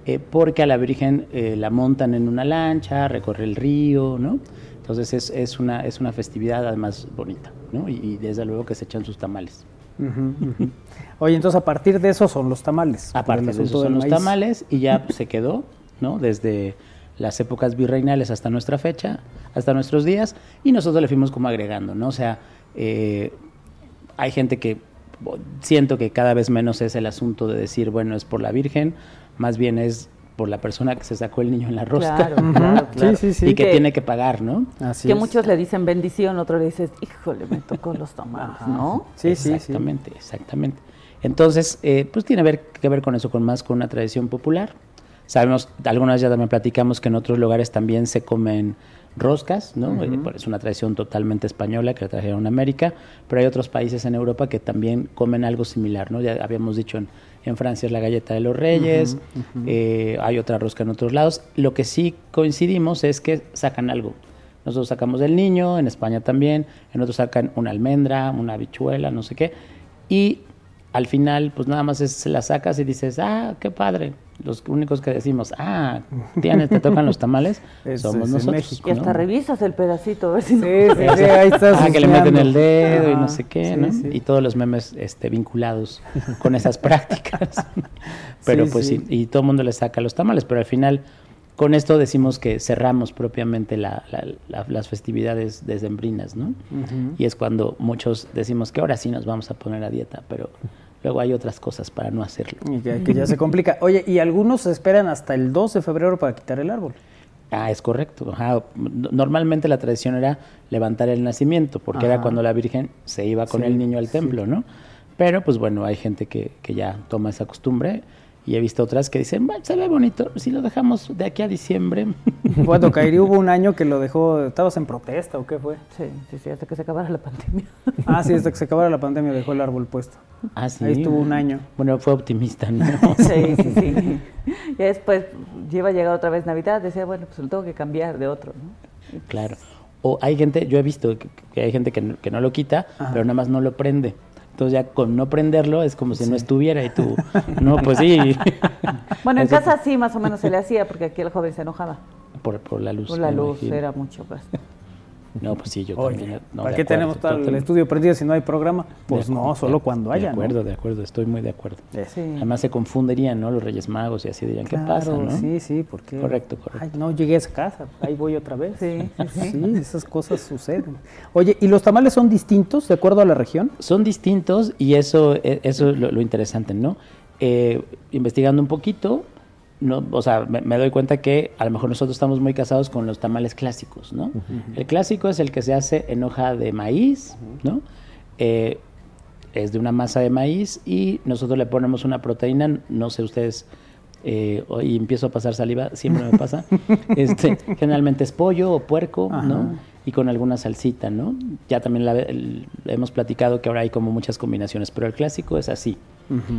Eh, porque a la Virgen eh, la montan en una lancha, recorre el río, ¿no? Entonces es, es, una, es una festividad además bonita, ¿no? Y, desde luego que se echan sus tamales. Oye, entonces a partir de eso son los tamales. A partir de eso son los tamales y ya se quedó, ¿no? Desde las épocas virreinales hasta nuestra fecha, hasta nuestros días, y nosotros le fuimos como agregando, ¿no? O sea, eh, hay gente que siento que cada vez menos es el asunto de decir, bueno, es por la Virgen, más bien es por la persona que se sacó el niño en la rosca. Claro, claro, Sí, sí, sí. Y que, tiene que pagar, ¿no? Así que muchos le dicen bendición, otro le dices, híjole, me tocó los tamales, ¿no? Sí, sí, exactamente, exactamente. Entonces, eh, pues tiene ver, que ver con eso, con más con una tradición popular. Sabemos, algunas ya también platicamos que en otros lugares también se comen roscas, ¿no? Eh, es una tradición totalmente española que la trajeron a América, pero hay otros países en Europa que también comen algo similar, ¿no? Ya habíamos dicho en, en Francia es la galleta de los reyes, eh, hay otra rosca en otros lados. Lo que sí coincidimos es que sacan algo. Nosotros sacamos del niño, en España también, en otros sacan una almendra, una habichuela, no sé qué. Y al final, pues nada más es, se la sacas y dices, ah, qué padre. Los únicos que decimos, ah, tienes, te tocan los tamales, somos nosotros. Y hasta revisas el pedacito, a ver si sí, sí, sí, ahí estás. Ah, que le meten el dedo y no sé qué, ¿no? Y todos los memes este, vinculados con esas prácticas. pero pues sí. y todo el mundo le saca los tamales, pero al final, con esto decimos que cerramos propiamente la, las festividades decembrinas, ¿no? Y es cuando muchos decimos que ahora sí nos vamos a poner a dieta, pero luego hay otras cosas para no hacerlo. Y que, ya se complica. Oye, y algunos esperan hasta el 2 de febrero para quitar el árbol. Ah, es correcto. Normalmente la tradición era levantar el nacimiento, porque era cuando la Virgen se iba con el niño al templo, ¿no? Pero pues bueno, hay gente que, que ya toma esa costumbre y he visto otras que dicen, se ve bonito, si lo dejamos de aquí a diciembre. Bueno, Kairi, hubo un año que lo dejó, ¿estabas en protesta o qué fue? Sí, sí, sí, hasta que se acabara la pandemia. Ah, sí, hasta que se acabara la pandemia dejó el árbol puesto. Ah, sí. Ahí estuvo un año. Bueno, fue optimista, ¿no? Sí, sí, sí. Y después lleva a llegar otra vez Navidad, decía, bueno, pues lo tengo que cambiar de otro, ¿no? Claro. O hay gente, yo he visto que, hay gente que no, que no lo quita, pero nada más no lo prende. Entonces ya con no prenderlo es como si no estuviera y tú, no, pues sí. Bueno, en casa sí más o menos se le hacía porque aquí el joven se enojaba. Por, por la luz. Por la luz, era mucho pues. No, pues sí, yo también. ¿Para qué tenemos todo el estudio prendido si no hay programa? Pues no, solo cuando haya. De acuerdo, de acuerdo, estoy muy de acuerdo. Además se confundirían, ¿no? Los Reyes Magos y así dirían, ¿qué pasa? ¿no? Sí, sí, porque. Correcto, correcto. no llegué a esa casa, ahí voy otra vez. Sí, sí, sí. esas cosas suceden. Oye, ¿y los tamales son distintos de acuerdo a la región? Son distintos y eso, e, eso es lo, interesante, ¿no? Eh, investigando un poquito, no, o sea, me, doy cuenta que a lo mejor nosotros estamos muy casados con los tamales clásicos, ¿no? El clásico es el que se hace en hoja de maíz, ¿no? Eh, es de una masa de maíz y nosotros le ponemos una proteína, no sé ustedes, eh, hoy empiezo a pasar saliva, siempre me pasa, este, generalmente es pollo o puerco, ¿no? Y con alguna salsita, ¿no? Ya también la, hemos platicado que ahora hay como muchas combinaciones, pero el clásico es así,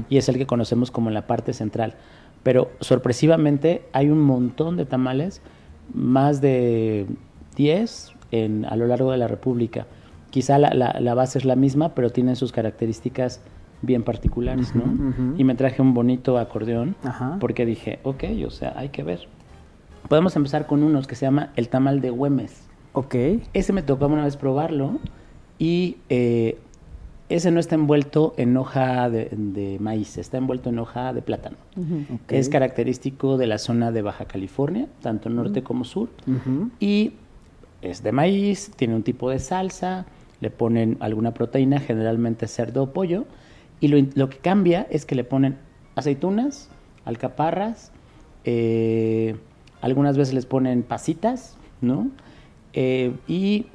y es el que conocemos como en la parte central pero sorpresivamente hay un montón de tamales, más de 10 en, a lo largo de la República. Quizá la, la, base es la misma, pero tienen sus características bien particulares, ¿no? Y me traje un bonito acordeón porque dije, ok, o sea, hay que ver. Podemos empezar con unos que se llama el tamal de Güemes. Ok. Ese me tocó una vez probarlo y eh, ese no está envuelto en hoja de, maíz, está envuelto en hoja de plátano. Es característico de la zona de Baja California, tanto norte como sur. Y es de maíz, tiene un tipo de salsa, le ponen alguna proteína, generalmente cerdo o pollo. Y lo, que cambia es que le ponen aceitunas, alcaparras, eh, algunas veces les ponen pasitas, ¿no? Eh, y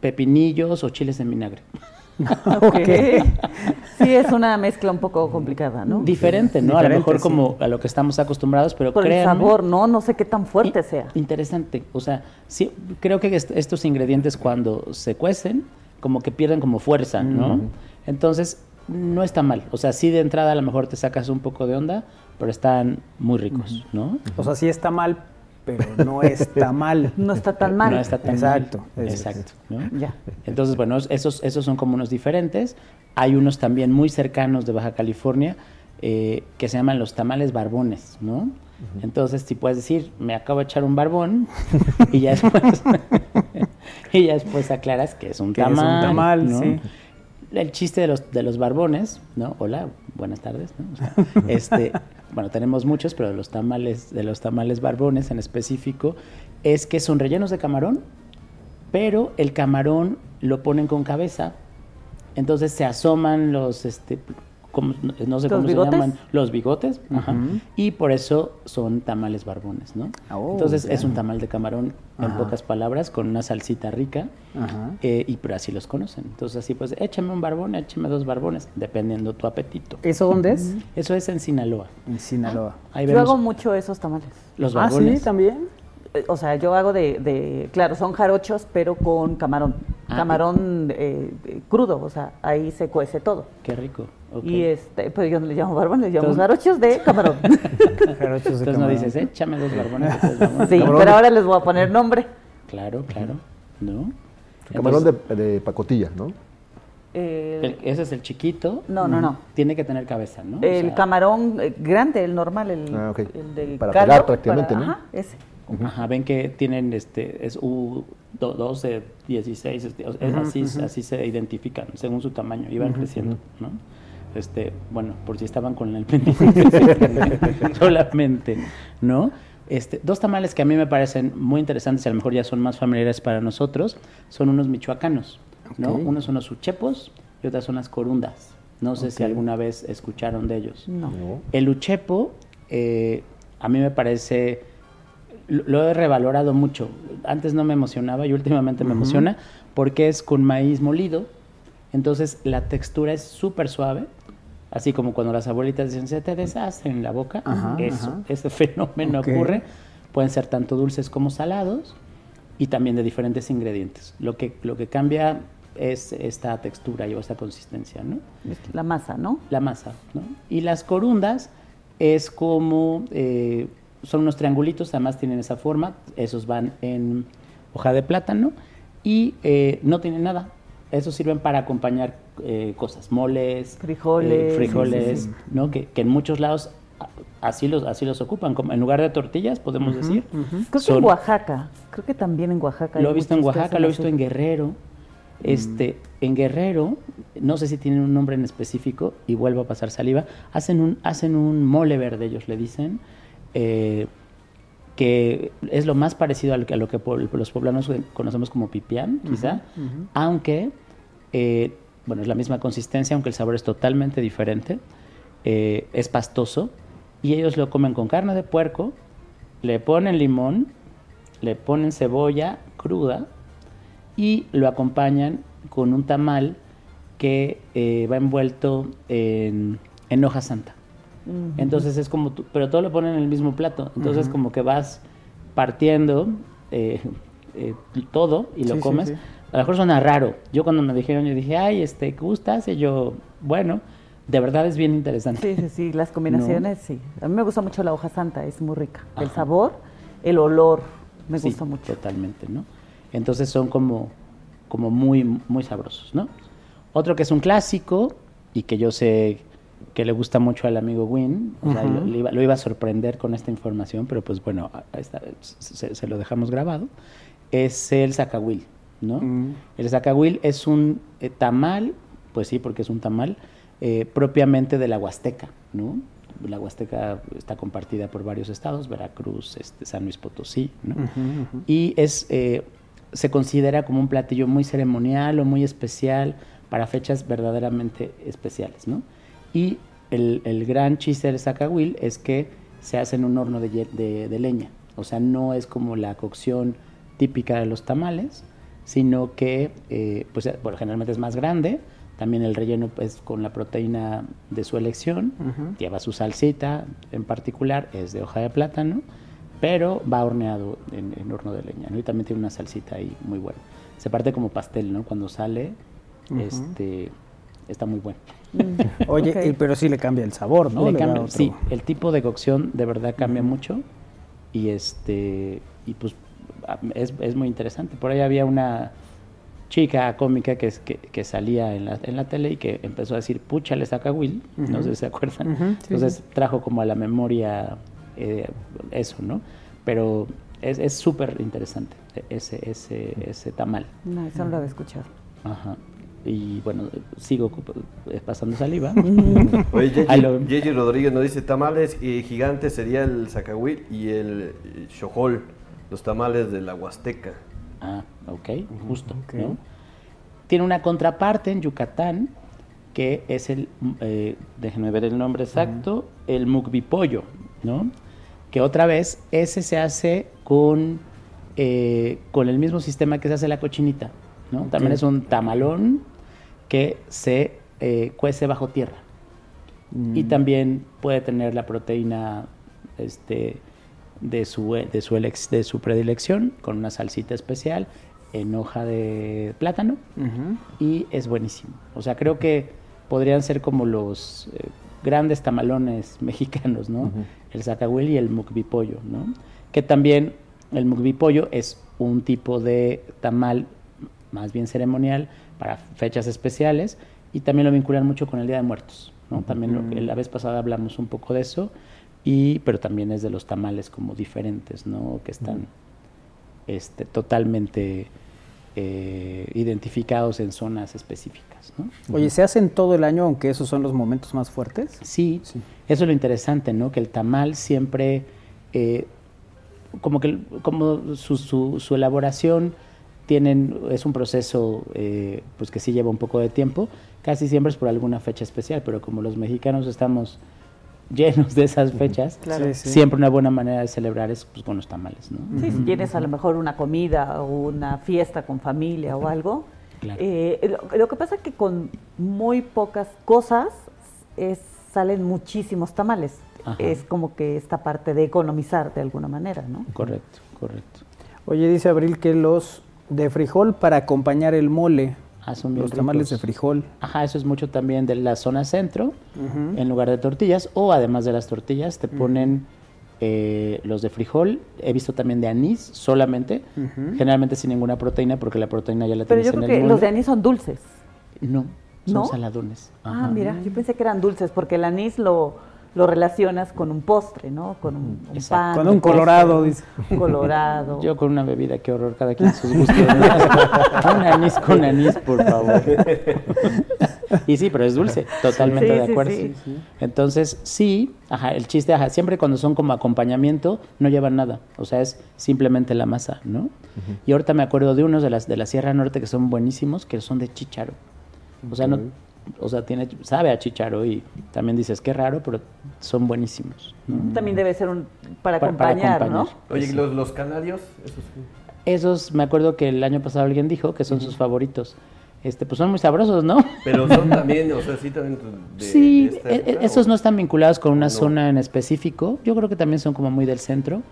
pepinillos o chiles en vinagre. ok. Sí, es una mezcla un poco complicada, ¿no? Diferente, ¿no? a lo mejor como a lo que estamos acostumbrados, pero Por el sabor, ¿no? No sé qué tan fuerte sea. Interesante. O sea, sí, creo que estos ingredientes cuando se cuecen, como que pierden como fuerza, ¿no? Entonces, no está mal. O sea, sí de entrada a lo mejor te sacas un poco de onda, pero están muy ricos, ¿no? O sea, sí está mal, pero no está mal. No está tan mal. No está tan Exacto. mal. Exacto. Ya. Entonces, bueno, esos, esos son como unos diferentes. Hay unos también muy cercanos de Baja California eh, que se llaman los tamales barbones, ¿no? Entonces, si puedes decir, me acabo de echar un barbón y ya después, y ya después aclaras que es un tamal. Es un tamal, sí el chiste de los, de los barbones, ¿no? Hola, buenas tardes, ¿no? este, bueno, tenemos muchos, pero de los tamales, de los tamales barbones en específico, es que son rellenos de camarón, pero el camarón lo ponen con cabeza, entonces se asoman los, este, no sé cómo se llaman, los bigotes, y por eso son tamales barbones, ¿no? Oh, Entonces es un tamal de camarón, en pocas palabras, con una salsita rica, eh, y pero así los conocen. Entonces así pues, échame un barbón, échame dos barbones, dependiendo tu apetito. ¿Eso dónde es? Eso es en Sinaloa. En Sinaloa. Yo hago mucho esos tamales. Los barbones. ¿Ah, sí? ¿También? O sea, yo hago de, claro, son jarochos, pero con camarón. Ah, camarón eh, crudo, o sea, ahí se cuece todo. Qué rico. Y este, pues yo no le llamo barbones, le llamo jarochos de camarón. jarochos de Entonces no dices, échame dos barbones. sí, pero ahora les voy a poner nombre. Claro, claro. ¿No? camarón de, pacotilla, ¿no? Eh, ese es el chiquito. No, no, no. Tiene que tener cabeza, ¿no? El camarón eh, grande, el normal, el, ah, el de Para pegar prácticamente, ¿no? Ajá, ese. Ajá, ven que tienen este es U12, 16, este, así, así se identifican según su tamaño y van creciendo, ¿no? Este, bueno, por si estaban con el pendiente solamente, ¿no? Este, dos tamales que a mí me parecen muy interesantes y a lo mejor ya son más familiares para nosotros, son unos michoacanos, ¿no? Unos son los uchepos y otras son las corundas. No sé si alguna vez escucharon de ellos. No. El uchepo, eh, a mí me parece lo he revalorado mucho. Antes no me emocionaba y últimamente me emociona porque es con maíz molido. Entonces la textura es súper suave. Así como cuando las abuelitas dicen, se te deshace en la boca. Eso, ese fenómeno ocurre. Pueden ser tanto dulces como salados y también de diferentes ingredientes. Lo que, lo que cambia es esta textura y esta consistencia, ¿no? La masa, ¿no? La masa, ¿no? Y las corundas es como eh, son unos triangulitos, además tienen esa forma, esos van en hoja de plátano y eh, no tienen nada. Esos sirven para acompañar eh, cosas, moles, frijoles, eh, frijoles, ¿no? Que, en muchos lados así los así los ocupan, como en lugar de tortillas, podemos decir. Creo que en Oaxaca, creo que también en Oaxaca. Lo he visto en Oaxaca, lo he visto en Guerrero. Este, en Guerrero, no sé si tienen un nombre en específico, y vuelvo a pasar saliva, hacen un, hacen un mole verde, ellos le dicen, eh, que es lo más parecido a lo que, los poblanos conocemos como pipián, quizá, aunque, eh, bueno, es la misma consistencia, aunque el sabor es totalmente diferente, eh, es pastoso, y ellos lo comen con carne de puerco, le ponen limón, le ponen cebolla cruda y lo acompañan con un tamal que va envuelto en hoja santa. Entonces es como, pero todo lo ponen en el mismo plato. Entonces como que vas partiendo eh, eh, todo y lo comes. A lo mejor suena raro. Yo cuando me dijeron, yo dije, ay, este, ¿gustas? Y yo, bueno, de verdad es bien interesante. Sí, sí, sí, las combinaciones, sí. A mí me gusta mucho la hoja santa, es muy rica. El sabor, el olor, me gusta mucho. Totalmente, ¿no? Entonces son como, como muy, muy sabrosos, ¿no? Otro que es un clásico y que yo sé que le gusta mucho al amigo Win, lo, iba, a sorprender con esta información, pero pues bueno, se, lo dejamos grabado, es el zacahuil, ¿no? Mm. El zacahuil es un eh, tamal, pues sí, porque es un tamal, eh, propiamente de la Huasteca, ¿no? La Huasteca está compartida por varios estados, Veracruz, este, San Luis Potosí, ¿no? Y es, eh, se considera como un platillo muy ceremonial o muy especial para fechas verdaderamente especiales, ¿no? Y el, gran chiste del zacahuil es que se hace en un horno de, leña. O sea, no es como la cocción típica de los tamales, sino que, eh, pues, bueno, generalmente es más grande, También el relleno pues con la proteína de su elección, lleva su salsita, en particular es de hoja de plátano, pero va horneado en, horno de leña, ¿no? Y también tiene una salsita ahí muy buena. Se parte como pastel, ¿no? Cuando sale, este, está muy bueno. Mm. Oye, pero sí le cambia el sabor, ¿no? sí, el tipo de cocción de verdad cambia mucho y este y pues es, es, muy interesante. Por ahí había una chica cómica que, que, que salía en la, en la, tele y que empezó a decir, pucha, le saca Will, no sé si se acuerdan. Entonces trajo como a la memoria eh, eso, ¿no? Pero es súper interesante ese, ese, ese tamal. No, eso no lo había escuchado. Ajá. Y bueno, sigo eh, pasando saliva. Oye, Yeji Rodríguez nos dice, tamales eh, gigantes sería el zacahuil y el xojol, los tamales de la Huasteca. Ah, ok, justo. ¿no? Tiene una contraparte en Yucatán, que es el, eh, déjenme ver el nombre exacto, el mukbipollo, ¿no? Que otra vez, ese se hace con, eh, con el mismo sistema que se hace la cochinita, ¿no? También es un tamalón que se eh, cuece bajo tierra. Y mm. también puede tener la proteína este, de, su, de, su de su predilección con una salsita especial en hoja de plátano y es buenísimo. O sea, creo que podrían ser como los eh, grandes tamalones mexicanos, ¿no? El zacahuil y el mukbipollo, ¿no? Que también el mukbipollo es un tipo de tamal más bien ceremonial para fechas especiales y también lo vinculan mucho con el Día de Muertos, ¿no? También la vez pasada hablamos un poco de eso y pero también es de los tamales como diferentes, ¿no? Que están este, totalmente eh, identificados en zonas específicas. ¿no? Oye, ¿se hacen todo el año aunque esos son los momentos más fuertes? Sí, eso es lo interesante, ¿no? Que el tamal siempre, eh, como que como su, su, elaboración tienen, es un proceso eh, pues que sí lleva un poco de tiempo, casi siempre es por alguna fecha especial, pero como los mexicanos estamos llenos de esas fechas, siempre una buena manera de celebrar es pues, con los tamales. ¿no? Sí, si tienes a lo mejor una comida o una fiesta con familia o algo. Eh, lo, que pasa es que con muy pocas cosas salen muchísimos tamales. Es como que esta parte de economizar de alguna manera, ¿no? Correcto, correcto. Oye, dice Abril que los de frijol para acompañar el mole. Ah, los tamales de frijol. Ajá, eso es mucho también de la zona centro, en lugar de tortillas, o además de las tortillas te ponen eh, los de frijol, he visto también de anís solamente, generalmente sin ninguna proteína porque la proteína ya la Pero tienes yo creo que los de anís son dulces. No, son saladones. Ah, mira, yo pensé que eran dulces porque el anís lo lo relacionas con un postre, ¿no? Con un, pan. Con un colorado, dice. colorado. Yo con una bebida, qué horror, cada quien sus gustos. un anís con anís, por favor. y sí, pero es dulce, totalmente de acuerdo. Entonces, sí, ajá, el chiste, ajá, siempre cuando son como acompañamiento, no llevan nada. O sea, es simplemente la masa, ¿no? Y ahorita me acuerdo de unos de las de la Sierra Norte que son buenísimos, que son de chícharo. O sea, no, o sea, tiene, sabe a chicharo y también dices, qué raro, pero son buenísimos. También debe ser un, para, acompañar, ¿no? Oye, ¿los, los canarios? Esos, esos, me acuerdo que el año pasado alguien dijo que son sus favoritos. Este, pues son muy sabrosos, ¿no? Pero son también, o sea, sí también de, Sí, e, e, esos no están vinculados con una zona en específico. Yo creo que también son como muy del centro.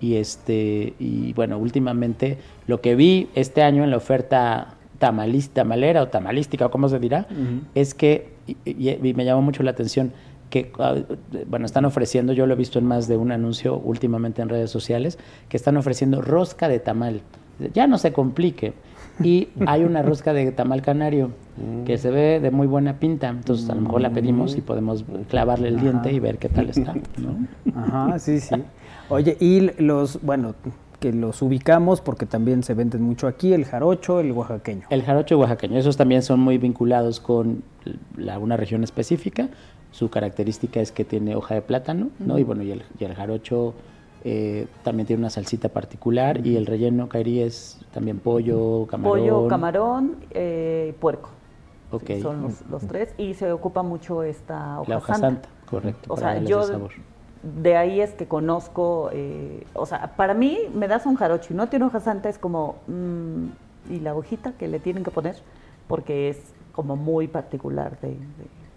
Y este, y bueno, últimamente lo que vi este año en la oferta tamalista, tamalera o tamalística, o como se dirá, es que, y, me llamó mucho la atención, que, ah, bueno, están ofreciendo, yo lo he visto en más de un anuncio últimamente en redes sociales, que están ofreciendo rosca de tamal. Ya no se complique. Y hay una rosca de tamal canario mm. que se ve de muy buena pinta, entonces a lo mejor la pedimos y podemos clavarle el diente y ver qué tal está, ¿no? Ajá, sí, sí. Oye, y los, bueno, que los ubicamos porque también se venden mucho aquí, el jarocho, el oaxaqueño. El jarocho y oaxaqueño, esos también son muy vinculados con la, una región específica. Su característica es que tiene hoja de plátano, ¿no? Y bueno, y el, y el jarocho eh, también tiene una salsita particular y el relleno caerí es también pollo, camarón. Pollo, camarón eh, puerco. Okay. son los, tres y se ocupa mucho esta hoja, la hoja santa. correcto. O sea, yo de ahí es que conozco, eh, o sea, para mí me das un jarocho y no tiene hoja santa, es como, mm, ¿y la hojita que le tienen que poner? Porque es como muy particular de,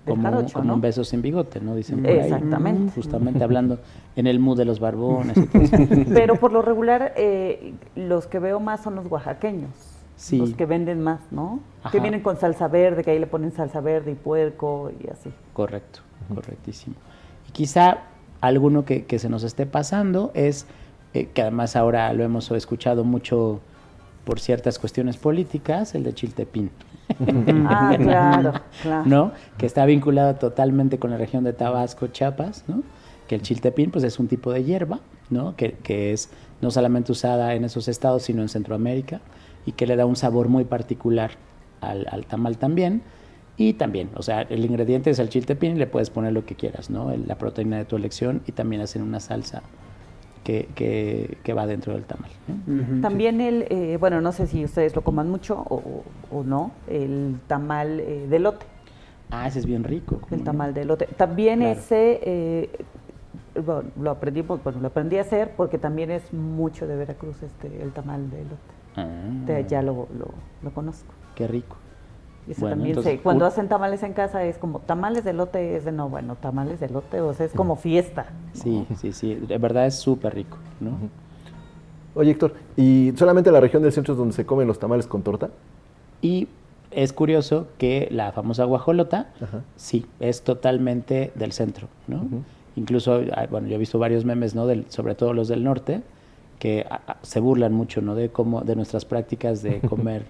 como, como un beso sin bigote, ¿no? Dicen por Exactamente. Justamente hablando en el mood de los barbones. Pero por lo regular, eh, los que veo más son los oaxaqueños. Los que venden más, ¿no? Que vienen con salsa verde, que ahí le ponen salsa verde y puerco y así. Correcto, correctísimo. Y quizá alguno que, se nos esté pasando es, eh, que además ahora lo hemos escuchado mucho por ciertas cuestiones políticas, el de Chiltepín. ah, claro, claro. ¿No? Que está vinculado totalmente con la región de Tabasco, Chiapas, ¿no? Que el chiltepín, pues es un tipo de hierba, ¿no? Que, que es no solamente usada en esos estados, sino en Centroamérica, y que le da un sabor muy particular al, al tamal también. Y también, o sea, el ingrediente es el chiltepín, le puedes poner lo que quieras, ¿no? La proteína de tu elección y también hacen una salsa que, que, va dentro del tamal. También el, eh, bueno, no sé si ustedes lo coman mucho o, no, el tamal eh, de lote. Ah, ese es bien rico. El tamal de lote. También ese, eh, bueno, lo aprendí, bueno, lo aprendí a hacer porque también es mucho de Veracruz este, el tamal de lote. Ah. ya lo, lo, lo conozco. Qué rico. También cuando hacen tamales en casa es como tamales de lote, es de no, bueno, tamales de lote, o sea, es como fiesta. Sí, sí, sí, de verdad es súper rico, ¿no? Oye, Héctor, ¿y solamente la región del centro es donde se comen los tamales con torta? Y es curioso que la famosa guajolota, sí, es totalmente del centro, ¿no? Incluso, bueno, yo he visto varios memes, ¿no? Del, sobre todo los del norte, que se burlan mucho, ¿no? De cómo, de nuestras prácticas de comer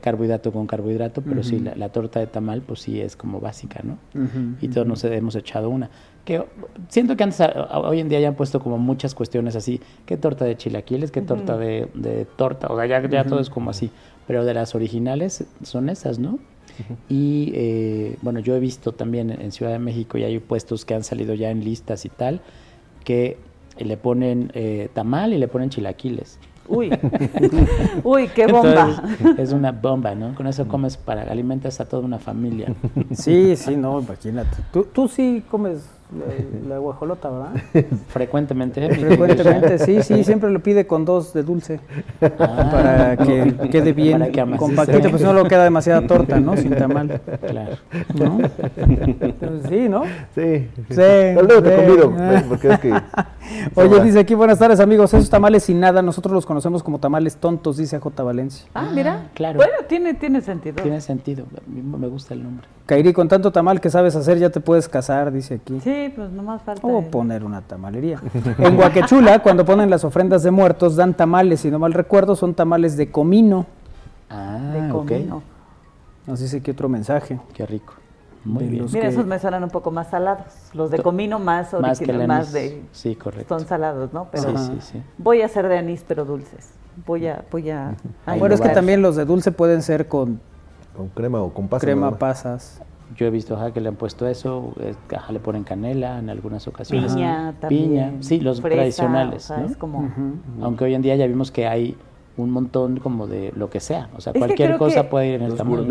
carbohidrato con carbohidrato, pero sí, la, torta de tamal, pues sí es como básica, ¿no? Y todos nos hemos echado una. Que siento que antes, hoy en día ya han puesto como muchas cuestiones así, ¿qué torta de chilaquiles? ¿Qué torta de, torta? O sea, ya, ya todo es como así. Pero de las originales son esas, ¿no? Y eh, bueno, yo he visto también en Ciudad de México y hay puestos que han salido ya en listas y tal, que le ponen eh, tamal y le ponen chilaquiles. Uy, uy, qué bomba. es una bomba, ¿no? Con eso comes para, alimentas a toda una familia. Sí, sí, no, imagínate. Tú, tú sí comes la, guajolota, ¿verdad? Frecuentemente. Frecuentemente, sí, sí, siempre lo pide con dos de dulce. Ah. para que quede bien que compactito, pues no lo queda demasiada torta, ¿no? Sin tamal. Claro. ¿No? sí, ¿no? Sí. Sí. Luego te convido, porque es que... Oye, dice aquí, buenas tardes amigos, esos tamales sin nada, nosotros los conocemos como tamales tontos, dice J. Valencia. Ah, mira, claro. Bueno, tiene, tiene sentido. Tiene sentido, me gusta el nombre. Kairi, con tanto tamal que sabes hacer ya te puedes casar, dice aquí. Sí, pues nomás falta. O poner una tamalería. en Huaquechula, cuando ponen las ofrendas de muertos, dan tamales, si no mal recuerdo, son tamales de comino. Ah, de comino. Nos dice aquí otro mensaje. Qué rico. Muy bien. Mira, esos me suenan un poco más salados. Los de comino más original, más, de... Sí, correcto. Son salados, ¿no? Pero sí, sí, sí. Voy a hacer de anís, pero dulces. Voy a... Voy a bueno, es que también los de dulce pueden ser con... Con crema o con pasas. Crema, pasas. Yo he visto que le han puesto eso, le ponen canela en algunas ocasiones. Piña también. Piña, sí, los tradicionales. como... Aunque hoy en día ya vimos que hay un montón como de lo que sea. O sea, cualquier cosa puede ir en el tamaño.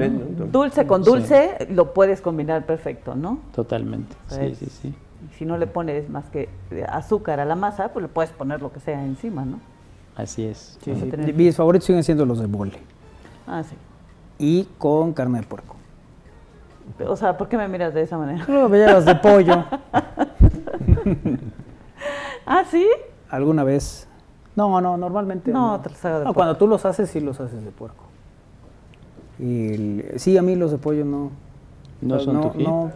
Dulce con dulce lo puedes combinar perfecto, ¿no? Totalmente. sí, sí, sí. Si no le pones más que azúcar a la masa, pues le puedes poner lo que sea encima, ¿no? Así es. Mis favoritos siguen siendo los de mole. Ah, sí. Y con carne de puerco. O sea, ¿por qué me miras de esa manera? No, veías de pollo. ¿Ah, sí? ¿Alguna vez? No, no, normalmente. No, no. cuando tú los haces, sí los haces de puerco. Y sí, a mí los de pollo no. No son tu no.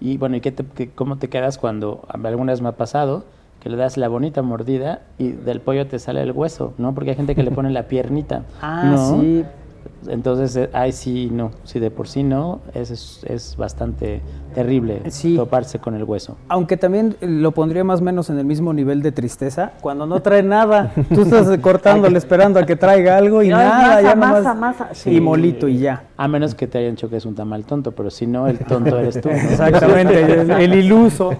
Y bueno, ¿y qué cómo te quedas cuando alguna vez me ha pasado que le das la bonita mordida y del pollo te sale el hueso, ¿no? Porque hay gente que le pone la piernita. Ah, sí, entonces, eh, ay, sí, no, si de por sí no, es, es, bastante terrible toparse con el hueso. Aunque también lo pondría más o menos en el mismo nivel de tristeza, cuando no trae nada, tú estás cortándole esperando a que traiga algo y nada, ya masa, masa. Y molito y ya. A menos que te hayan dicho que es un tamal tonto, pero si no, el tonto eres tú. Exactamente, el iluso,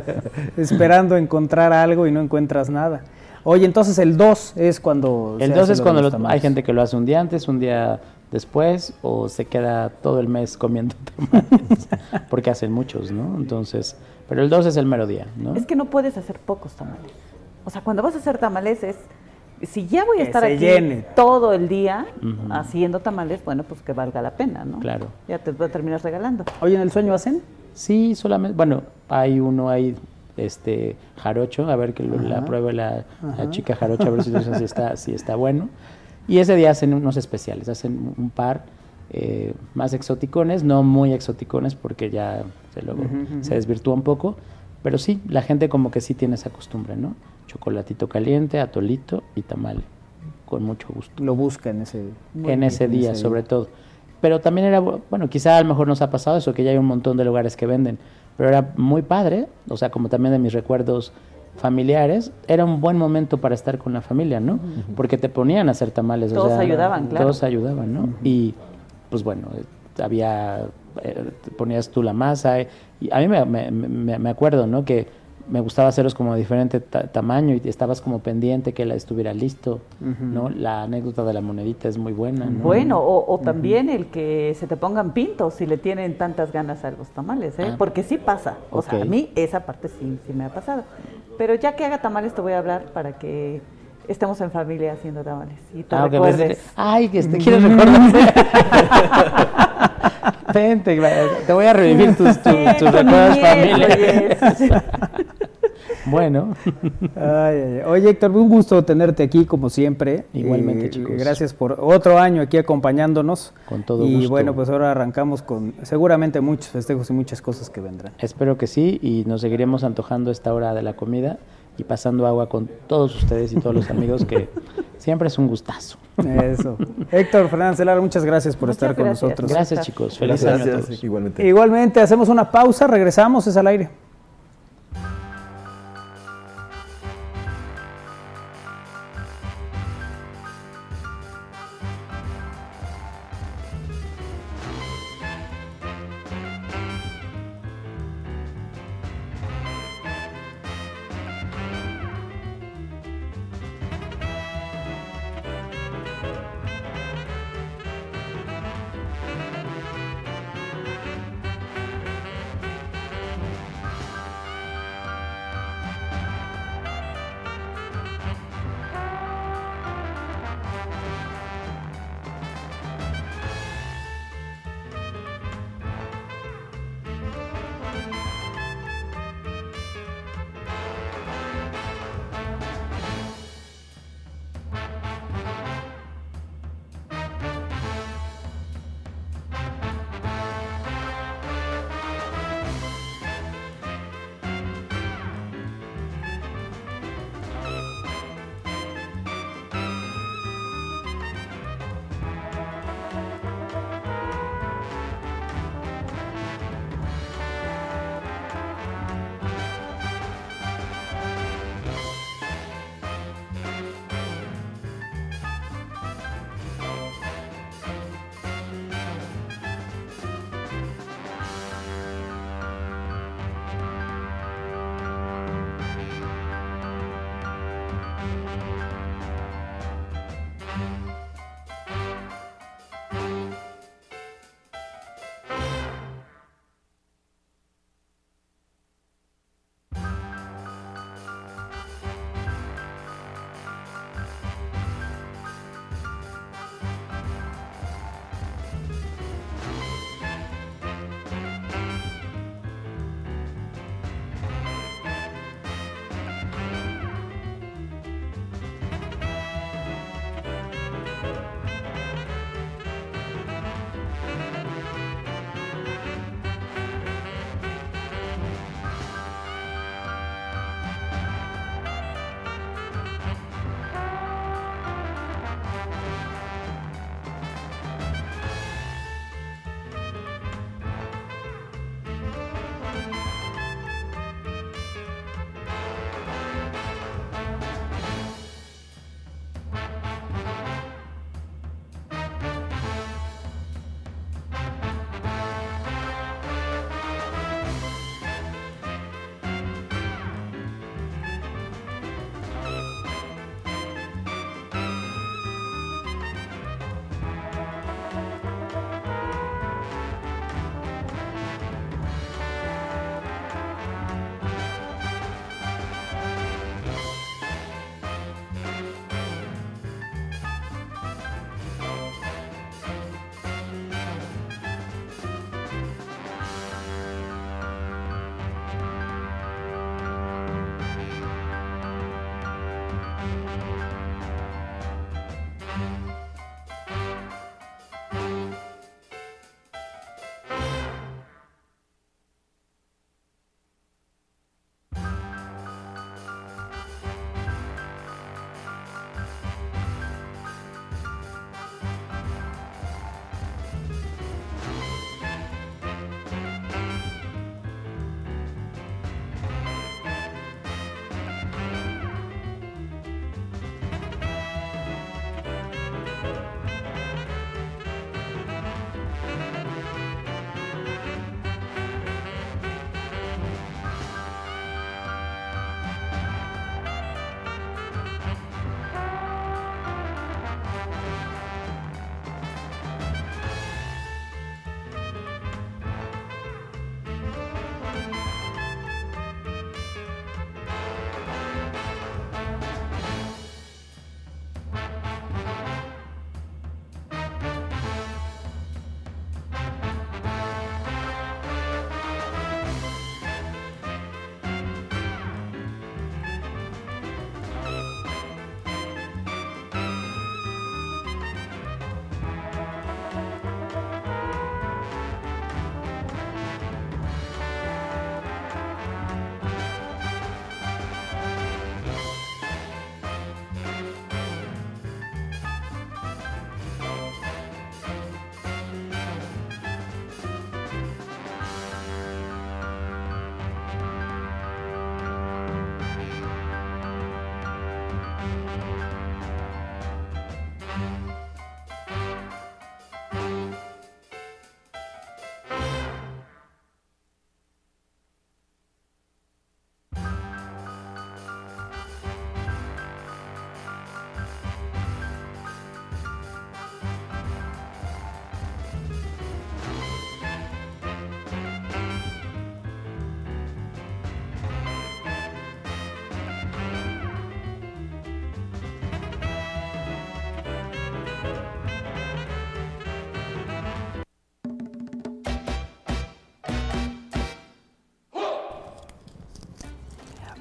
esperando encontrar algo y no encuentras nada. Oye, entonces el 2 es cuando... El 2 es cuando hay gente que lo hace un día antes, un día después, o se queda todo el mes comiendo tamales, porque hacen muchos, ¿no? Entonces, pero el 2 es el mero día, ¿no? Es que no puedes hacer pocos tamales. O sea, cuando vas a hacer tamales es si ya voy a estar aquí todo el día haciendo tamales, bueno, pues que valga la pena, ¿no? Claro. Ya te terminas regalando. Oye, ¿en el sueño hacen? Sí, solamente, bueno, hay uno ahí, este, jarocho, a ver que la pruebe la, chica jarocho, a ver si, está, si está bueno. Y ese día hacen unos especiales, hacen un par eh, más exoticones, no muy exoticones porque ya se, luego, se desvirtúa un poco, pero sí, la gente como que sí tiene esa costumbre, ¿no? chocolatito caliente, atolito y tamal, con mucho gusto. Lo busca en ese, en ese día, sobre todo. Pero también era, bueno, quizá a lo mejor nos ha pasado eso, que ya hay un montón de lugares que venden, pero era muy padre, o sea, como también de mis recuerdos familiares, era un buen momento para estar con la familia, ¿no? Porque te ponían a hacer tamales. Todos ayudaban, claro. Todos ayudaban, ¿no? Y pues bueno, había, eh, ponías tú la masa, y a mí me, me, me acuerdo, ¿no? Que me gustaba hacerlos como de diferente tamaño y estabas como pendiente que la estuviera listo, ¿no? La anécdota de la monedita es muy buena, Bueno, o, también el que se te pongan pintos si le tienen tantas ganas a los tamales, ¿eh? Ah. Porque sí pasa, o sea, a mí esa parte sí, sí me ha pasado. Pero ya que haga tamales te voy a hablar para que estamos en familia haciendo tamales y te ah, recuerdes. Ay, que te quiero recordar. Vente, te voy a revivir tus, recuerdos familiares. Bueno. Oye, Héctor, un gusto tenerte aquí como siempre. Igualmente, eh, chicos. Gracias por otro año aquí acompañándonos. Con todo y, gusto. Y bueno, pues ahora arrancamos con seguramente muchos festejos y muchas cosas que vendrán. Espero que sí y nos seguiremos antojando esta hora de la comida y pasando agua con todos ustedes y todos los amigos que siempre es un gustazo. Eso. Héctor Fernández Lara, muchas gracias por estar con nosotros. Gracias, chicos. Feliz año a todos. Igualmente. Igualmente, hacemos una pausa, regresamos, es al aire.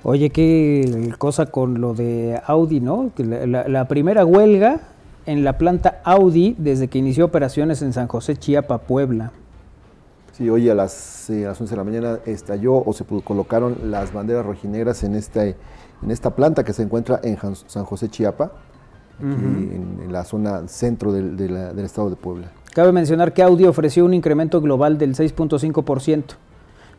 Oye, qué cosa con lo de Audi, ¿no? La, la, primera huelga en la planta Audi desde que inició operaciones en San José, Chiapa, Puebla. Sí, hoy a las, eh, a las 11 de la mañana estalló o se colocaron las banderas rojinegras en, esta, en esta planta que se encuentra en San José, Chiapa, en, la zona centro del, del estado de Puebla. Cabe mencionar que Audi ofreció un incremento global del 6.5%.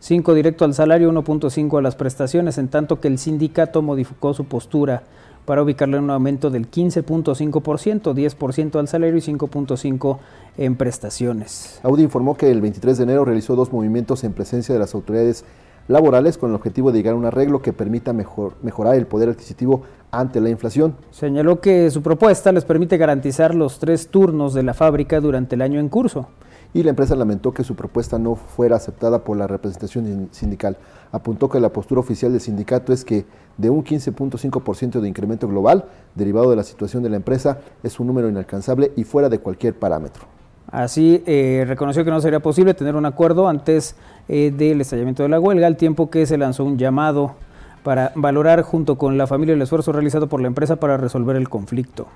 5 directo al salario, 1.5 a las prestaciones, en tanto que el sindicato modificó su postura para ubicarle un aumento del 15.5%, 10% al salario y 5.5% en prestaciones. Audi informó que el 23 de enero realizó dos movimientos en presencia de las autoridades laborales con el objetivo de llegar a un arreglo que permita mejor, mejorar el poder adquisitivo ante la inflación. Señaló que su propuesta les permite garantizar los tres turnos de la fábrica durante el año en curso y la empresa lamentó que su propuesta no fuera aceptada por la representación sindical. Apuntó que la postura oficial del sindicato es que de un 15.5% de incremento global derivado de la situación de la empresa es un número inalcanzable y fuera de cualquier parámetro. Así eh, reconoció que no sería posible tener un acuerdo antes eh, del estallamiento de la huelga, al tiempo que se lanzó un llamado para valorar junto con la familia el esfuerzo realizado por la empresa para resolver el conflicto.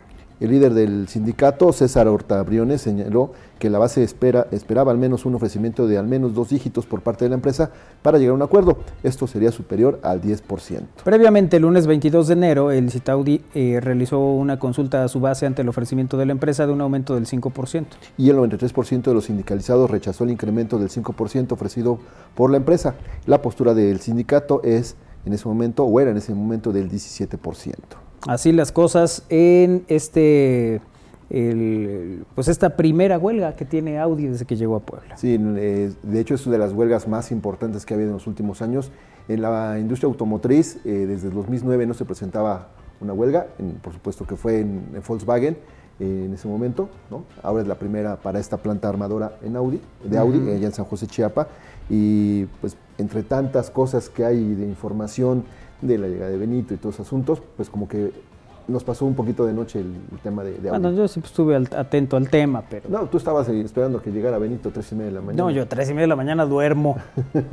El líder del sindicato, César Hortabriones, señaló que la base espera, esperaba al menos un ofrecimiento de al menos dos dígitos por parte de la empresa para llegar a un acuerdo. Esto sería superior al 10%. Previamente, el lunes 22 de enero, el Citaudi eh, realizó una consulta a su base ante el ofrecimiento de la empresa de un aumento del 5%. Y el 93% de los sindicalizados rechazó el incremento del 5% ofrecido por la empresa. La postura del sindicato es en ese momento, o era en ese momento, del 17% así las cosas en este pues esta primera huelga que tiene Audi desde que llegó a Puebla. Sí, eh, de hecho es una de las huelgas más importantes que ha habido en los últimos años. En la industria automotriz, eh, desde el 2009 no se presentaba una huelga, por supuesto que fue en, Volkswagen eh, en ese momento, ¿no? ahora es la primera para esta planta armadora en Audi, de Audi, allá en San José Chiapa, y pues entre tantas cosas que hay de información, de la llegada de Benito y todos esos asuntos, pues como que nos pasó un poquito de noche el, tema de, de Bueno, yo siempre estuve atento al tema, pero... No, tú estabas esperando que llegara Benito a tres y media de la mañana. No, yo a tres y media de la mañana duermo.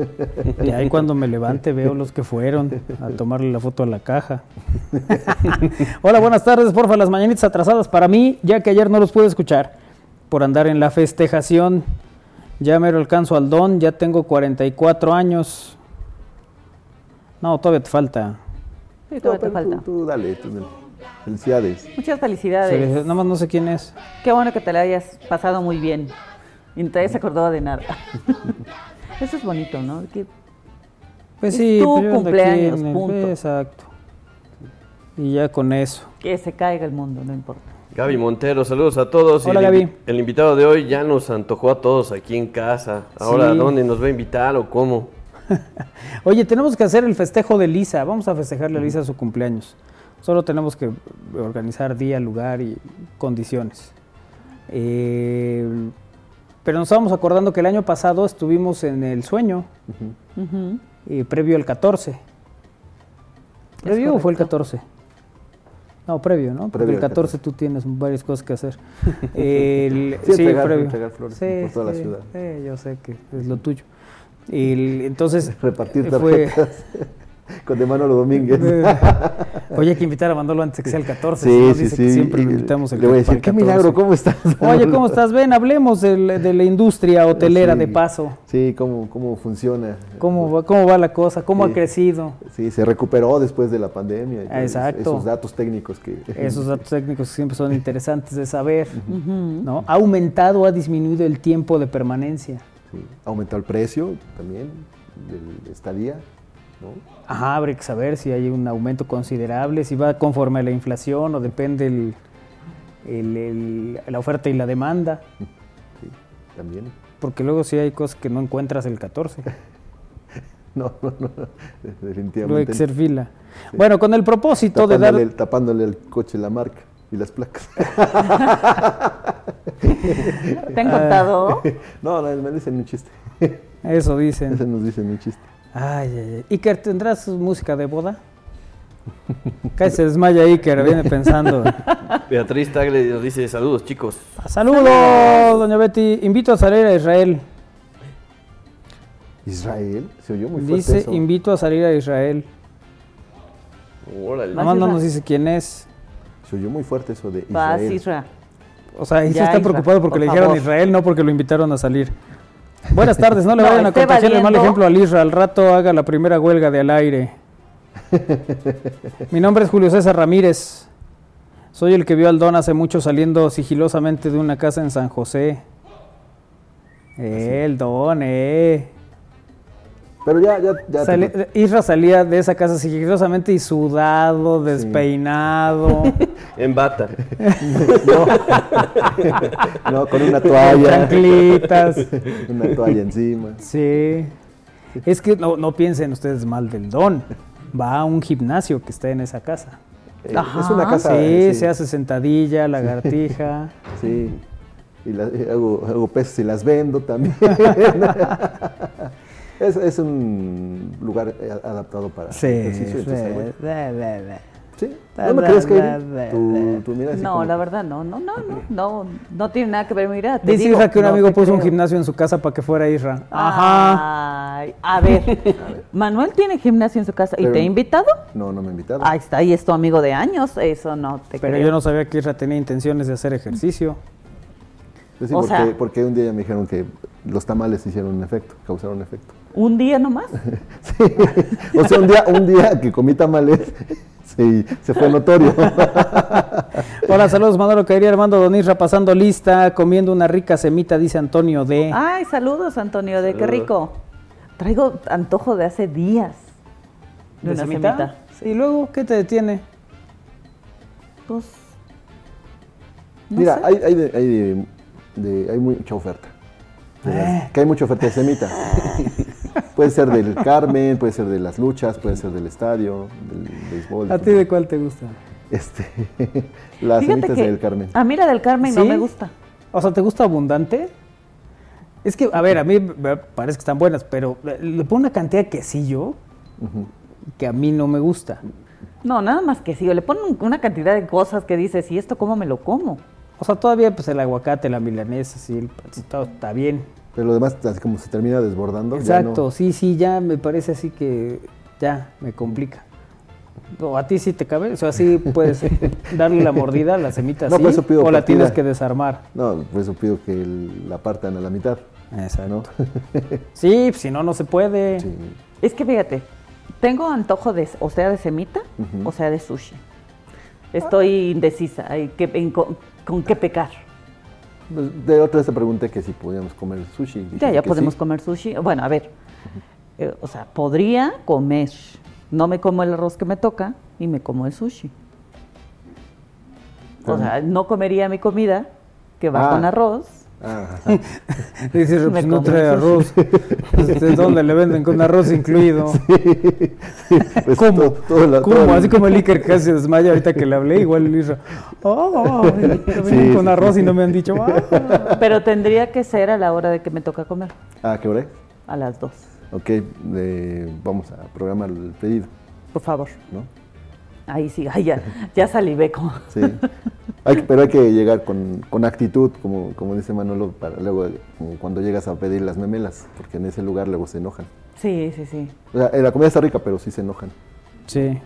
y ahí cuando me levante veo los que fueron a tomarle la foto a la caja. Hola, buenas tardes, porfa, las mañanitas atrasadas para mí, ya que ayer no los pude escuchar por andar en la festejación. Ya me lo alcanzo al don, ya tengo 44 años. No, todavía te falta. Sí, todavía te falta. Tú, dale, tú Felicidades. Muchas felicidades. nada más no sé quién es. Qué bueno que te la hayas pasado muy bien. Y no te hayas acordado de nada. Eso es bonito, ¿no? Que pues sí, tu cumpleaños, punto. Exacto. Y ya con eso. Que se caiga el mundo, no importa. Gaby Montero, saludos a todos. Hola, Gaby. El, invitado de hoy ya nos antojó a todos aquí en casa. Ahora, ¿dónde nos va a invitar o cómo? Oye, tenemos que hacer el festejo de Lisa. Vamos a festejarle a Lisa su cumpleaños. Solo tenemos que organizar día, lugar y condiciones. Eh, pero nos estábamos acordando que el año pasado estuvimos en el sueño, previo al 14. ¿Previo o fue el 14? No, previo, ¿no? Porque el 14 tú tienes varias cosas que hacer. el, sí, previo. flores por toda la ciudad. yo sé que es lo tuyo. Y entonces repartir tarjetas con de Manolo Domínguez. Oye, hay que invitar a Manolo antes que sea el 14. Sí, sí, sí. siempre lo invitamos el Le voy a decir, qué milagro, ¿cómo estás? Oye, ¿cómo estás? Ven, hablemos de, la industria hotelera de paso. Sí, cómo, cómo funciona. ¿Cómo va, cómo va la cosa? ¿Cómo ha crecido? Sí, se recuperó después de la pandemia. Exacto. Esos datos técnicos que... Esos datos técnicos siempre son interesantes de saber. ¿no? ¿Ha aumentado o ha disminuido el tiempo de permanencia? Aumentó el precio también del estadía. ¿no? Ajá, habrá que saber si hay un aumento considerable, si va conforme a la inflación o depende el, el, la oferta y la demanda. Sí, también. Porque luego sí hay cosas que no encuentras el 14. no, no, no, definitivamente. Luego hay que ser fila. Bueno, con el propósito de dar... Tapándole el coche la marca y las placas. ¿Te han contado? No, no, me dicen un chiste. Eso dicen. Eso nos dicen un chiste. Ay, ay, ay. Iker, ¿tendrás música de boda? Casi se desmaya Iker, viene pensando. Beatriz Tagle nos dice saludos, chicos. Saludos, doña Betty. Invito a salir a Israel. ¿Israel? Se oyó muy fuerte Dice, invito a salir a Israel. Órale. Nada más no nos dice quién es. Se oyó muy fuerte eso de Israel. Israel. O sea, ahí sí está preocupado porque le dijeron Israel, no porque lo invitaron a salir. Buenas tardes, no le vayan a contagiar el mal ejemplo al Israel. Al rato haga la primera huelga de al aire. Mi nombre es Julio César Ramírez. Soy el que vio al Don hace mucho saliendo sigilosamente de una casa en San José. el Don, eh. Pero ya, ya, ya. Isra salía de esa casa sigilosamente y sudado, despeinado. en bata. no. con una toalla. Chanclitas. una toalla encima. Sí. Es que no, no piensen ustedes mal del don. Va a un gimnasio que está en esa casa. Eh, es una casa. Sí, se hace sentadilla, lagartija. sí. Y hago, hago pesos y las vendo también. Es, es un lugar eh, adaptado para sí, ejercicio. Sí, ¿No me crees que tu, No, la verdad no, no, no, no, no, no tiene nada que ver, mira. Dice Isra que un amigo puso un gimnasio en su casa para que fuera Isra. Ajá. a ver, Manuel tiene gimnasio en su casa y te ha invitado? No, no me ha invitado. Ahí está, y es tu amigo de años, eso no te Pero yo no sabía que Isra tenía intenciones de hacer ejercicio. Pues sí, porque, porque un día me dijeron que los tamales hicieron un efecto, causaron un efecto. ¿Un día nomás? sí. O sea, un día, un día que comí tamales sí, se fue notorio. Hola, saludos Manolo Caería, Armando Donirra pasando lista, comiendo una rica semita, dice Antonio D. Ay, saludos Antonio D, qué rico. Traigo antojo de hace días. ¿De, una semita? ¿Y luego qué te detiene? Pues... Mira, hay, hay, hay, hay mucha oferta. Eh. Que hay mucha oferta de semita. Puede ser del Carmen, puede ser de las luchas, puede ser del estadio, del béisbol. ¿A ti de cuál te gusta? Este, las semitas del Carmen. A mí la del Carmen no me gusta. O sea, ¿te gusta abundante? Es que, a ver, a mí me parece que están buenas, pero le pongo una cantidad de quesillo que a mí no me gusta. No, nada más quesillo. Le ponen una cantidad de cosas que dices, ¿y esto cómo me lo como? O sea, todavía pues el aguacate, la milanesa, sí, todo está bien. Pero lo demás, así como se termina desbordando. Exacto, sí, sí, ya me parece así que ya me complica. O a ti sí te cabe, o sea, sí puedes darle la mordida a la semita así, o la tienes que desarmar. No, por eso pido que la partan a la mitad. Exacto. sí, si no, no se puede. Es que fíjate, tengo antojo de, o sea, de semita, o sea, de sushi. Estoy indecisa, con qué pecar. Pues, de otra vez te pregunté que si podíamos comer sushi. Ya, ya podemos comer sushi. Bueno, a ver, eh, o sea, podría comer. No me como el arroz que me toca y me como el sushi. O sea, no comería mi comida que va con ah. arroz Dice, pues no trae arroz. ¿De dónde le venden con arroz incluido? Pues ¿Cómo? ¿Cómo? Así como el Iker casi se desmaya ahorita que le hablé, igual el Isra. Oh, con arroz y no me han dicho. Ah". Pero tendría que ser a la hora de que me toca comer. ¿A qué hora? A las dos. Ok, vamos a programar el pedido. Por favor. ¿No? Ahí sí, ya, ya salivé como. Sí. pero hay que llegar con, actitud, como, como dice Manolo, para luego cuando llegas a pedir las memelas, porque en ese lugar luego se enojan. Sí, sí, sí. O sea, la comida está rica, pero sí se enojan. Sí.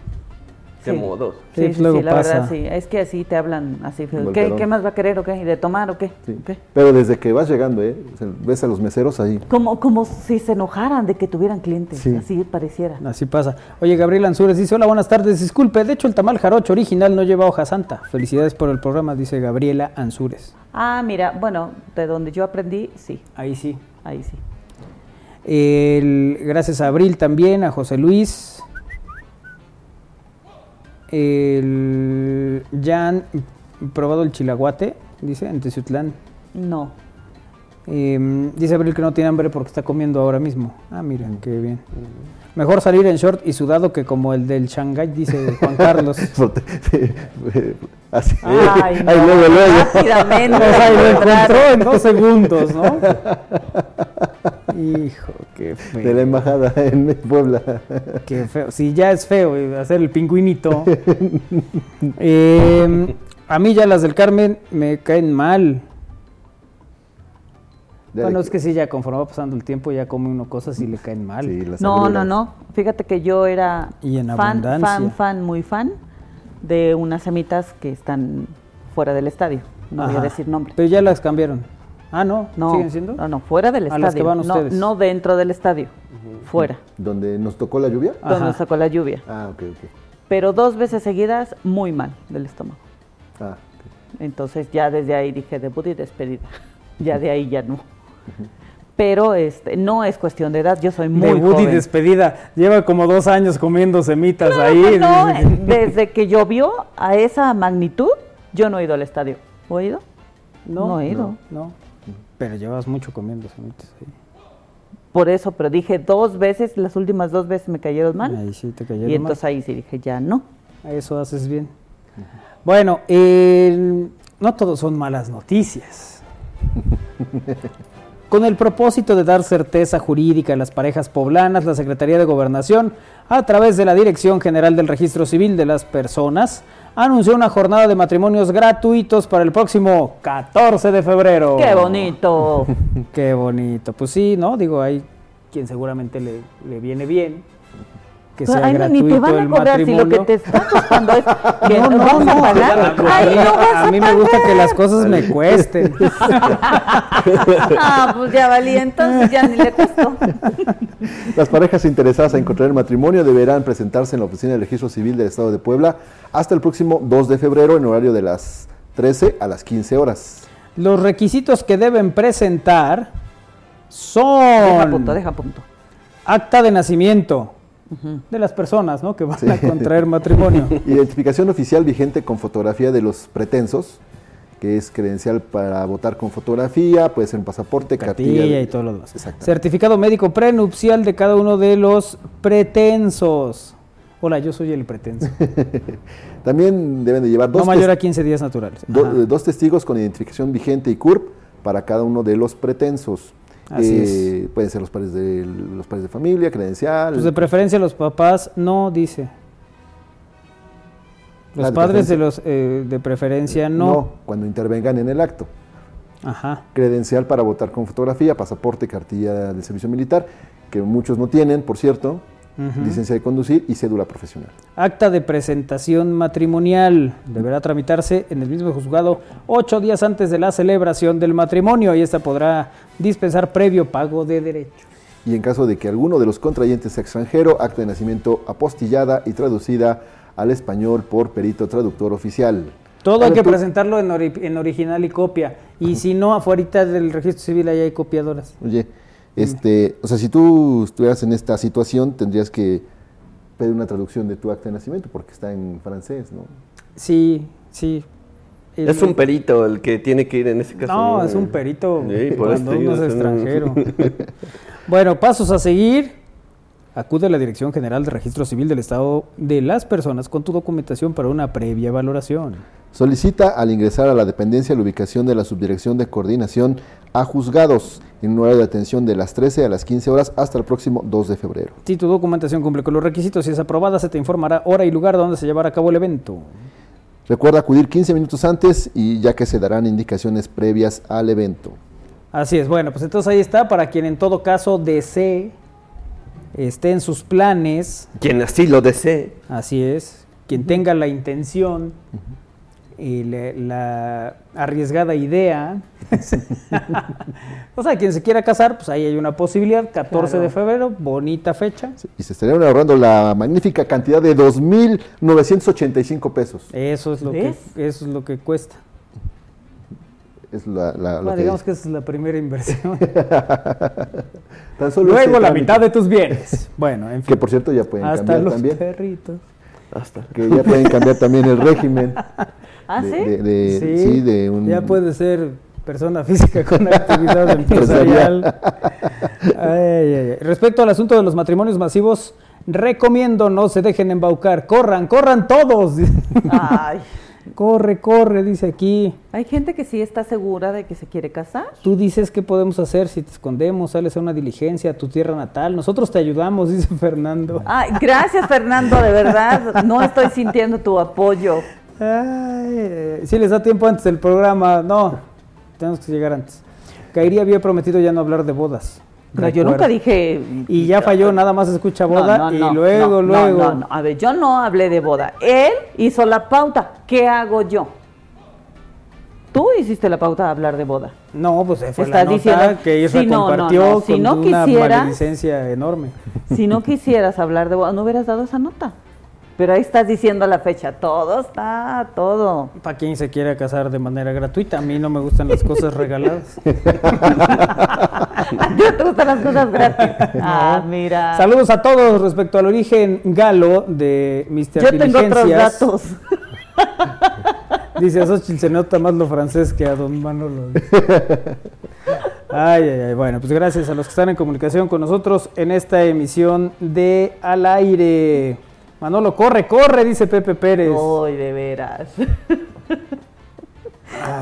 De modo. Sí, sí, sí, la verdad, sí. Es que así te hablan, así. ¿Qué, ¿Qué, más va a querer o qué? ¿Y de tomar o qué? Pero desde que vas llegando, ¿eh? ves a los meseros ahí. Como, como si se enojaran de que tuvieran clientes, así pareciera. Así pasa. Oye, Gabriel Ansúrez dice, hola, buenas tardes. Disculpe, de hecho el tamal jarocho original no lleva hoja santa. Felicidades por el programa, dice Gabriela Ansúrez. Ah, mira, bueno, de donde yo aprendí, sí. Ahí sí. Ahí sí. El, gracias a Abril también, a José Luis, el, ¿Ya han probado el chilaguate? Dice, en Teciutlán. No. Em, dice Abril que no tiene hambre porque está comiendo ahora mismo. Ah, miren, qué bien. Mejor salir en short y sudado que como el del Shanghai, dice Juan Carlos. Así. Ay, no, luego, luego. Rápidamente. lo encontró en dos segundos, ¿no? Hijo, qué feo. De la embajada en Puebla. Qué feo. Si ya es feo hacer el pingüinito. Em, a mí ya las del Carmen me caen mal. bueno, es que sí, ya conforme va pasando el tiempo, ya come uno cosas y le caen mal. no, no, no. Fíjate que yo era fan, fan, fan, muy fan de unas semitas que están fuera del estadio. No voy a decir nombre. Pero ya las cambiaron. Ah, no, no ¿siguen siendo? No, no, fuera del estadio. no, no dentro del estadio, fuera. ¿Donde nos tocó la lluvia? Donde nos tocó la lluvia. Ah, ok, ok. Pero dos veces seguidas, muy mal del estómago. Ah, Entonces ya desde ahí dije debut y despedida. ya de ahí ya no. Pero este, no es cuestión de edad, yo soy muy Debut y despedida, lleva como dos años comiendo semitas ahí. No, desde que llovió a esa magnitud, yo no he ido al estadio. ¿O he ido? No, he ido. no. Pero llevas mucho comiendo semitas ahí. Por eso, pero dije dos veces, las últimas dos veces me cayeron mal. Ahí sí te cayeron Y entonces ahí sí dije, ya no. Eso haces bien. Bueno, no todos son malas noticias. Con el propósito de dar certeza jurídica a las parejas poblanas, la Secretaría de Gobernación, a través de la Dirección General del Registro Civil de las Personas, anunció una jornada de matrimonios gratuitos para el próximo 14 de febrero. ¡Qué bonito! ¡Qué bonito! Pues sí, ¿no? Digo, hay quien seguramente le, le viene bien que sea Ay, gratuito ni te van a cobrar si lo que te está costando es que no, no, vas no, a pagar. Ay, no vas a, a mí me gusta que las cosas me cuesten. ah, pues ya valía, entonces ya ni le costó. Las parejas interesadas en contraer matrimonio deberán presentarse en la Oficina del Registro Civil del Estado de Puebla hasta el próximo 2 de febrero en horario de las 13 a las 15 horas. Los requisitos que deben presentar son... Deja punto, deja punto. Acta de nacimiento, de las personas ¿no? que van a contraer matrimonio. Identificación oficial vigente con fotografía de los pretensos, que es credencial para votar con fotografía, puede ser un pasaporte, cartilla, y todo lo demás. Certificado médico prenupcial de cada uno de los pretensos. Hola, yo soy el pretenso. También deben de llevar dos... No mayor a 15 días naturales. dos testigos con identificación vigente y CURP para cada uno de los pretensos. Eh, pueden ser los padres de los padres de familia, credencial. Pues de preferencia los papás no dice. Los ah, padres de los eh, de preferencia no. No, cuando intervengan en el acto. Ajá. Credencial para votar con fotografía, pasaporte, cartilla del servicio militar, que muchos no tienen, por cierto licencia de conducir y cédula profesional. Acta de presentación matrimonial deberá tramitarse en el mismo juzgado ocho días antes de la celebración del matrimonio y esta podrá dispensar previo pago de derechos. Y en caso de que alguno de los contrayentes sea extranjero, acta de nacimiento apostillada y traducida al español por perito traductor oficial. Todo hay que presentarlo en, en, original y copia. Y si no, afuera del registro civil ahí hay copiadoras. Oye, este, o sea, si tú estuvieras en esta situación, tendrías que pedir una traducción de tu acta de nacimiento porque está en francés, ¿no? Sí, sí. es un perito el que tiene que ir en ese caso. No, es un perito cuando uno es extranjero. bueno, pasos a seguir. Acude a la Dirección General de Registro Civil del Estado de las personas con tu documentación para una previa valoración. Solicita al ingresar a la dependencia la ubicación de la Subdirección de Coordinación a Juzgados en un horario de atención de las 13 a las 15 horas hasta el próximo 2 de febrero. Si tu documentación cumple con los requisitos y es aprobada, se te informará hora y lugar donde se llevará a cabo el evento. Recuerda acudir 15 minutos antes y ya que se darán indicaciones previas al evento. Así es, bueno, pues entonces ahí está para quien en todo caso desee, esté en sus planes. Quien así lo desee. Así es, quien tenga la intención y la arriesgada idea. o sea, quien se quiera casar, pues ahí hay una posibilidad, 14 de febrero, bonita fecha. y se estarían ahorrando la magnífica cantidad de 2.985 pesos. Eso es lo, que, eso es lo que cuesta. Es la, la, digamos que... esa es la primera inversión. Luego la mitad de tus bienes. Bueno, en fin. Que por cierto ya pueden Hasta cambiar los también. perritos. Hasta. Que ya pueden cambiar también el régimen. ¿Ah, sí? sí, de un... Ya puede ser persona física con actividad empresarial. Respecto al asunto de los matrimonios masivos, recomiendo no se dejen embaucar. Corran, corran todos. Ay. Corre, corre, dice aquí. Hay gente que sí está segura de que se quiere casar. Tú dices qué podemos hacer si te escondemos, sales a una diligencia a tu tierra natal. Nosotros te ayudamos, dice Fernando. Ay, gracias Fernando, de verdad. No estoy sintiendo tu apoyo. Ay, si les da tiempo antes del programa, no, tenemos que llegar antes. Kairi había prometido ya no hablar de bodas. No, yo nunca dije. Y ya falló, nada más escucha boda y luego, luego. No, no, a ver, yo no hablé de boda. Él hizo la pauta. ¿Qué hago yo? Tú hiciste la pauta de hablar de boda. No, pues fue la nota que Isra compartió con una maledicencia enorme. Si no quisieras hablar de boda, no hubieras dado esa nota. Pero ahí estás diciendo la fecha, todo está, todo. Para quien se quiera casar de manera gratuita, a mí no me gustan las cosas regaladas. ¿A ti te gustan las cosas gratis? Ah, mira. Saludos a todos respecto al origen galo de Mr. Yo tengo otros datos. Dice, a Xochitl se nota más lo francés que a don Manolo. Ay, ay, ay. Bueno, pues gracias a los que están en comunicación con nosotros en esta emisión de Al Aire. Manolo, corre, corre, dice Pepe Pérez. Ay, de veras.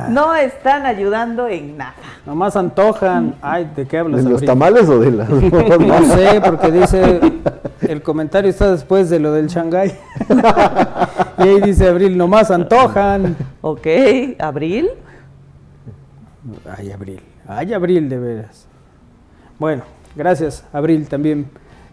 No están ayudando en nada. Nomás antojan. Ay, ¿de qué hablas? ¿De los tamales o de las.? no sé, porque dice. El comentario está después de lo del Shanghai. y ahí dice Abril, nomás antojan. Ok, ¿Abril? Ay, Abril. Ay, Abril, de veras. Bueno, gracias, Abril, también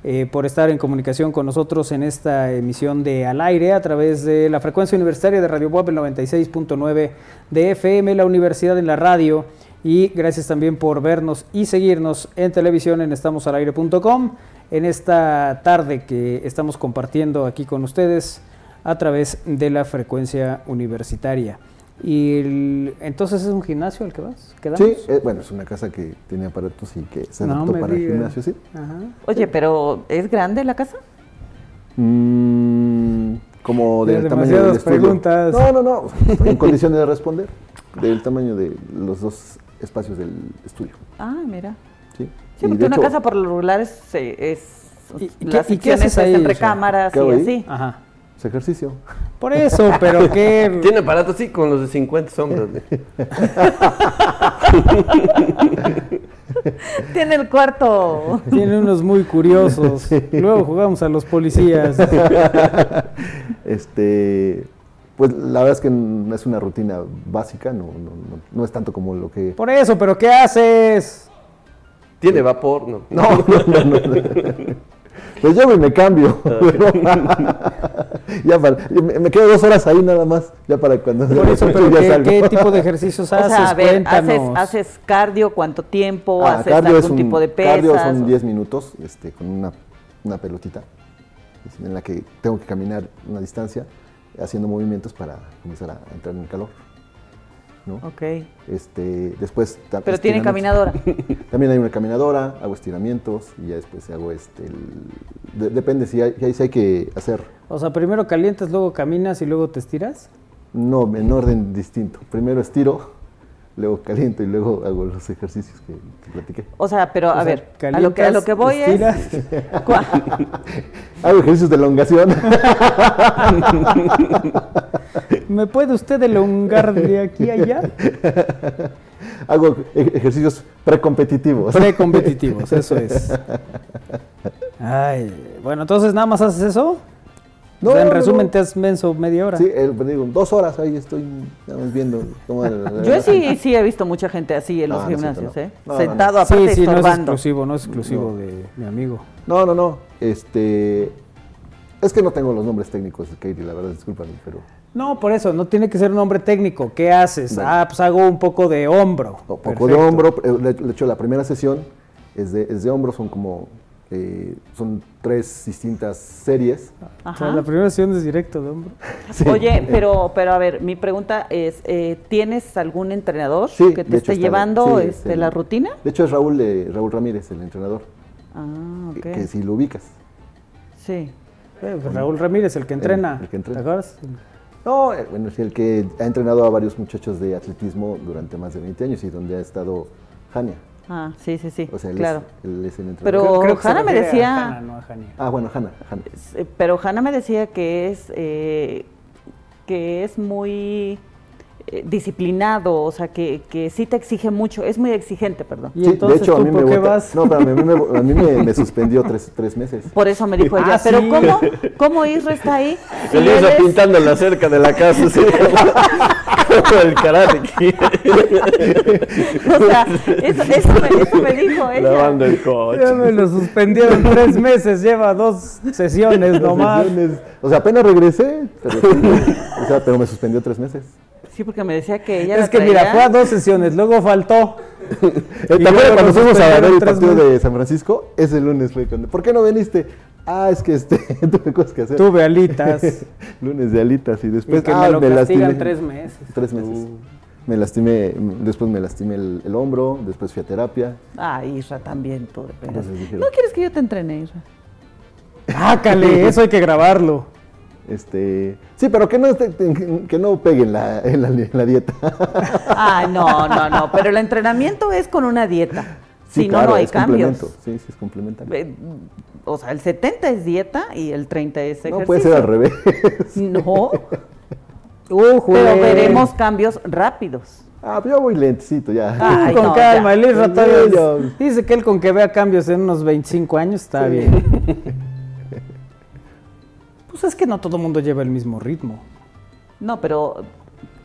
eh, por estar en comunicación con nosotros en esta emisión de Al Aire a través de la frecuencia universitaria de Radio Web el 96.9 de FM, la Universidad en la Radio. Y gracias también por vernos y seguirnos en televisión en estamosalaire.com en esta tarde que estamos compartiendo aquí con ustedes a través de la frecuencia universitaria. Y entonces es un gimnasio al que vas, Sí, eh, bueno, es una casa que tiene aparatos y que se adaptó para el gimnasio, sí. Oye, pero ¿es grande la casa? Mm, como del tamaño del estudio. preguntas. No, no, no, en condiciones de responder, del tamaño de los dos espacios del estudio. Ah, mira. Sí, sí porque una casa por lo regular es, es ¿Y, las ¿y qué haces ahí, entre cámaras y así. Ajá. Es ejercicio. Por eso, pero qué. Tiene aparato así con los de 50 sombras. Tiene el cuarto. Tiene unos muy curiosos. Luego jugamos a los policías. Este. Pues la verdad es que no es una rutina básica, no, no, no, es tanto como lo que. Por eso, pero ¿qué haces? Tiene vapor, no. No, no, no. Pues llego y me cambio. Ya me quedo dos horas ahí nada más, ya para cuando Por eso, pero ¿qué, tipo de ejercicios haces? O sea, a ver, ¿haces, cardio? ¿Cuánto tiempo? Ah, ¿Haces algún tipo de pesas? Cardio son 10 minutos este, con una, una pelotita en la que tengo que caminar una distancia haciendo movimientos para comenzar a entrar en el calor. ¿No? Ok. Este, después... Pero tiene caminadora. También hay una caminadora, hago estiramientos y ya después hago este... depende si hay, si hay que hacer... O sea, primero calientas, luego caminas y luego te estiras. No, en orden distinto. Primero estiro, luego caliento y luego hago los ejercicios que, platiqué. O sea, pero a ver, a lo, que, a lo que voy es... hago ejercicios de elongación. ¿Me puede usted elongar de aquí a allá? Hago ejercicios precompetitivos. Precompetitivos, eso es. Ay, bueno, entonces nada más haces eso. No, en resumen, te has menso media hora. Sí, digo, dos horas ahí estoy viendo. Yo sí, sí he visto mucha gente así en los gimnasios, ¿eh? Sentado aparte sí, sí, no es exclusivo, no es exclusivo de mi amigo. No, no, no. Este, es que no tengo los nombres técnicos de Katie, la verdad, discúlpame, pero... No, por eso, no tiene que ser un nombre técnico. ¿Qué haces? Ah, pues hago un poco de hombro. Un poco de hombro. Eh, de hecho, la primera sesión es de, es de hombro, son como eh, son tres distintas series. O sea, la primera sesión es directo de hombro. Oye, pero, pero a ver, mi pregunta es, eh, ¿tienes algún entrenador que te esté llevando este, la rutina? De hecho es Raúl, Raúl Ramírez, el entrenador. Ah, ok. Que, si lo ubicas. Sí. Pues Raúl Ramírez, el que entrena. El, que entrena. ¿Te acuerdas? No, eh, bueno, es el que ha entrenado a varios muchachos de atletismo durante más de 20 años y donde ha estado Jania. Ah, sí, sí, sí. O sea, él claro. Es, él es el entrenador. Pero Hanna me decía. Hanna, no a ah, bueno, Hanna, Pero Hanna me decía que es eh, que es muy eh, disciplinado, o sea, que, que sí te exige mucho, es muy exigente, perdón. ¿Y entonces de hecho, tú a mí, me qué vota- vas? No, pero a mí, me, a mí me- me suspendió tres, tres meses. Por eso me dijo ella, Ah, pero sí. ¿cómo, ¿cómo Isra está ahí? Si El él Isra es- pintando la cerca de la casa, como el karate. O sea, eso, eso me, eso me dijo ella. Lavando el coche. Ya me lo suspendieron tres meses, lleva dos sesiones nomás. Sesiones. O sea, apenas regresé, pero, sí, o sea, pero me suspendió tres meses. Sí, porque me decía que ella Es la que mira, fue a dos sesiones, luego faltó. Eh, ¿Te luego acuerdas cuando fuimos a ver el partido meses. de San Francisco? Ese lunes fue cuando. ¿Por qué no viniste? Ah, es que este, tuve cosas que hacer. Tuve alitas. lunes de alitas y Y después. que ah, me lo castigan lastimé. tres meses. Tres meses. Me lastimé, después me lastimé el, el hombro, después fui a terapia. Ah, Isra también, tú de ¿No quieres que yo te entrene, Isra? Ácale, eso hay que grabarlo. Este, sí, pero que no, que no peguen la, en la, en la dieta. Ah, no, no, no, pero el entrenamiento es con una dieta. Sí, si no, claro, no hay es cambios. complemento. Sí, sí, es complementario. Eh, O sea, el 70 es dieta y el 30 es ejercicio. No puede ser al revés. No, Uh, pero veremos cambios rápidos. Ah, pero yo voy lentecito ya. Ay, con no, calma, ya. Sí, todavía ya. dice que él con que vea cambios en unos 25 años está bien. Pues es que no todo el mundo lleva el mismo ritmo. No, pero,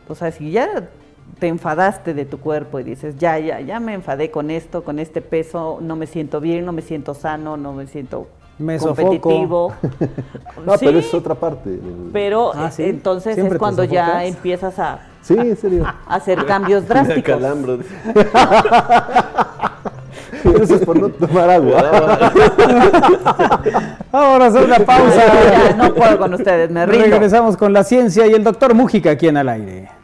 o sea, si ya te enfadaste de tu cuerpo y dices, ya, ya, ya me enfadé con esto, con este peso, no me siento bien, no me siento sano, no me siento Me competitivo. No, Sí, pero es otra parte. pero, Ah, ¿sí? entonces ¿Siempre es cuando ya empiezas a Sí, en serio. hacer cambios drásticos. es por no tomar agua. Ahora hacer una pausa. Ya, no puedo con ustedes, me rindo. Regresamos con la ciencia y el doctor Mújica aquí en al aire.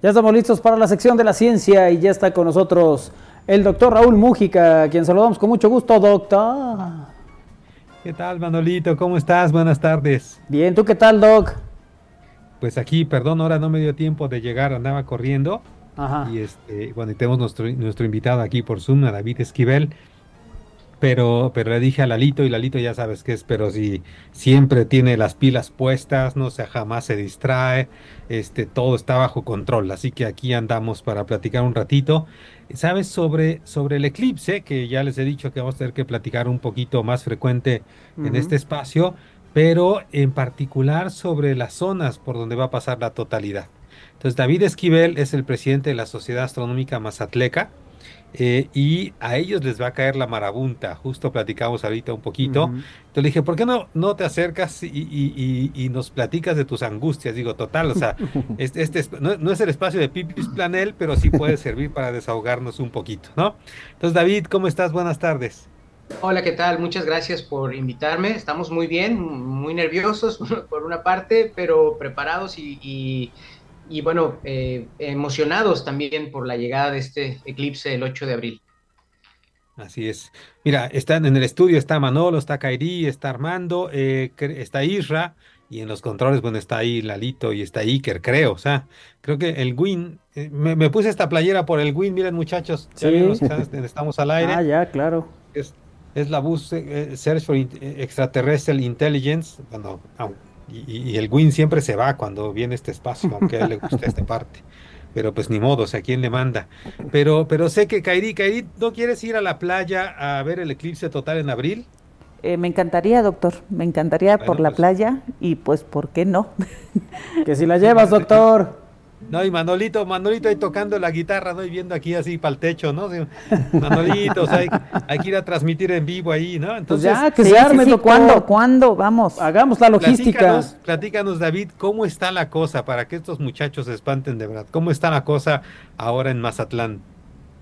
Ya estamos listos para la sección de la ciencia y ya está con nosotros el doctor Raúl Mújica, a quien saludamos con mucho gusto, doctor. ¿Qué tal, Manolito? ¿Cómo estás? Buenas tardes. Bien, ¿tú qué tal, doc? Pues aquí, perdón, ahora no me dio tiempo de llegar, andaba corriendo. Ajá. Y este, bueno, y tenemos nuestro, nuestro invitado aquí por Zoom, a David Esquivel pero, pero le dije a Lalito y Lalito ya sabes qué es, pero si siempre tiene las pilas puestas, no sea, jamás se distrae, este, todo está bajo control, así que aquí andamos para platicar un ratito. ¿Sabes sobre, sobre el eclipse? Que ya les he dicho que vamos a tener que platicar un poquito más frecuente en este espacio, pero en particular sobre las zonas por donde va a pasar la totalidad. Entonces, David Esquivel es el presidente de la Sociedad Astronómica Mazatleca eh, y a ellos les va a caer la marabunta. Justo platicamos ahorita un poquito. Entonces le dije, ¿por qué no, no te acercas y, nos platicas de tus angustias? Digo, total, o sea, este, este no, es el espacio de Pipis Planel, pero sí puede servir para desahogarnos un poquito, ¿no? Entonces, David, ¿cómo estás? Buenas tardes. Hola, ¿qué tal? Muchas gracias por invitarme. Estamos muy bien, muy nerviosos por una parte, pero preparados y y bueno, eh, emocionados también por la llegada de este eclipse el 8 de abril. Así es. Mira, están en el estudio, está Manolo, está Kairi, está Armando, eh, está Isra, y en los controles, bueno, está ahí Lalito y está Iker, creo. O sea, creo que el Win, eh, me, puse esta playera por el Win, miren muchachos, sí. estamos al aire. Ah, ya, claro. Es, es la bus Search for Extraterrestrial Intelligence, bueno, y, el Win siempre se va cuando viene este espacio, aunque a él le guste esta parte. Pero pues ni modo, o sea, ¿quién le manda? Pero, pero sé que Kairi, Kairi, ¿no quieres ir a la playa a ver el eclipse total en abril? Eh, me encantaría, doctor, me encantaría por la pues playa y pues, ¿por qué no? que si la llevas, doctor. No, y Manolito, Manolito ahí tocando la guitarra, ¿no? Y viendo aquí así para el techo, ¿no? Manolito, o sea, hay, que ir a transmitir en vivo ahí, ¿no? Pues Entonces, ya, que se arme, ¿Cuándo? ¿Cuándo? Vamos. Hagamos la logística. Platícanos, David, ¿cómo está la cosa para que estos muchachos se espanten de verdad? ¿Cómo está la cosa ahora en Mazatlán?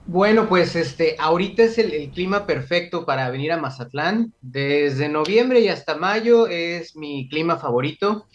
Bueno, pues este, ahorita es el, el, clima perfecto para venir a Mazatlán. Desde noviembre y hasta mayo es mi clima favorito.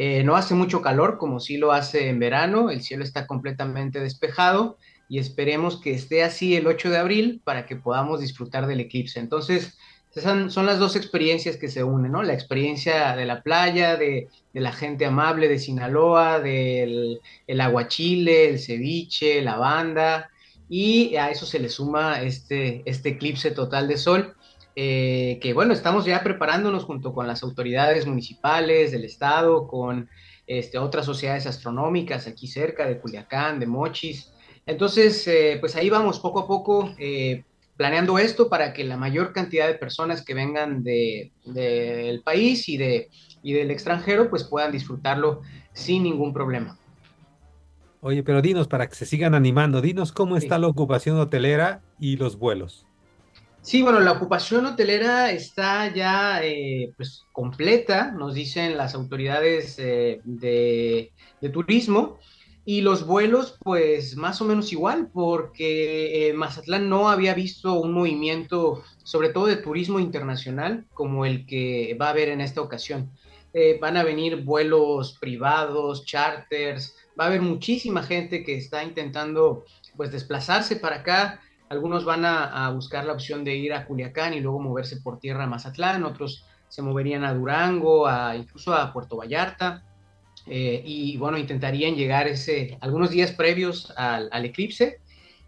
Eh, no hace mucho calor como sí lo hace en verano, el cielo está completamente despejado y esperemos que esté así el 8 de abril para que podamos disfrutar del eclipse. Entonces, son, son las dos experiencias que se unen, ¿no? La experiencia de la playa, de, la gente amable de Sinaloa, del el aguachile, el ceviche, la banda, y a eso se le suma este, este eclipse total de sol eh, que bueno, estamos ya preparándonos junto con las autoridades municipales del estado, con este, otras sociedades astronómicas aquí cerca de Culiacán, de Mochis. Entonces, eh, pues ahí vamos poco a poco eh, planeando esto para que la mayor cantidad de personas que vengan del de, país y, de, y del extranjero pues puedan disfrutarlo sin ningún problema. Oye, pero dinos para que se sigan animando, dinos cómo está la ocupación hotelera y los vuelos. Sí, bueno, la ocupación hotelera está ya eh, pues, completa, nos dicen las autoridades eh, de, turismo, y los vuelos pues más o menos igual, porque eh, Mazatlán no había visto un movimiento, sobre todo de turismo internacional, como el que va a haber en esta ocasión. van a venir vuelos privados, charters, va a haber muchísima gente que está intentando pues desplazarse para acá algunos van a, buscar la opción de ir a Culiacán y luego moverse por tierra a Mazatlán, otros se moverían a Durango, a, incluso a Puerto Vallarta. Eh, y bueno, intentarían llegar ese, algunos días previos al, eclipse.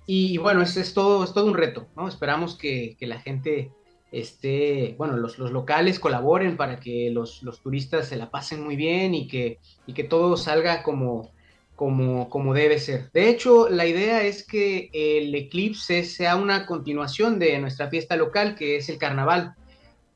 Y, bueno, es, todo, es todo un reto, ¿no? Esperamos que, la gente esté, bueno, los, locales colaboren para que los, los, turistas se la pasen muy bien y que, y que todo salga como, como, debe ser. De hecho, la idea es que el eclipse sea una continuación de nuestra fiesta local, que es el carnaval,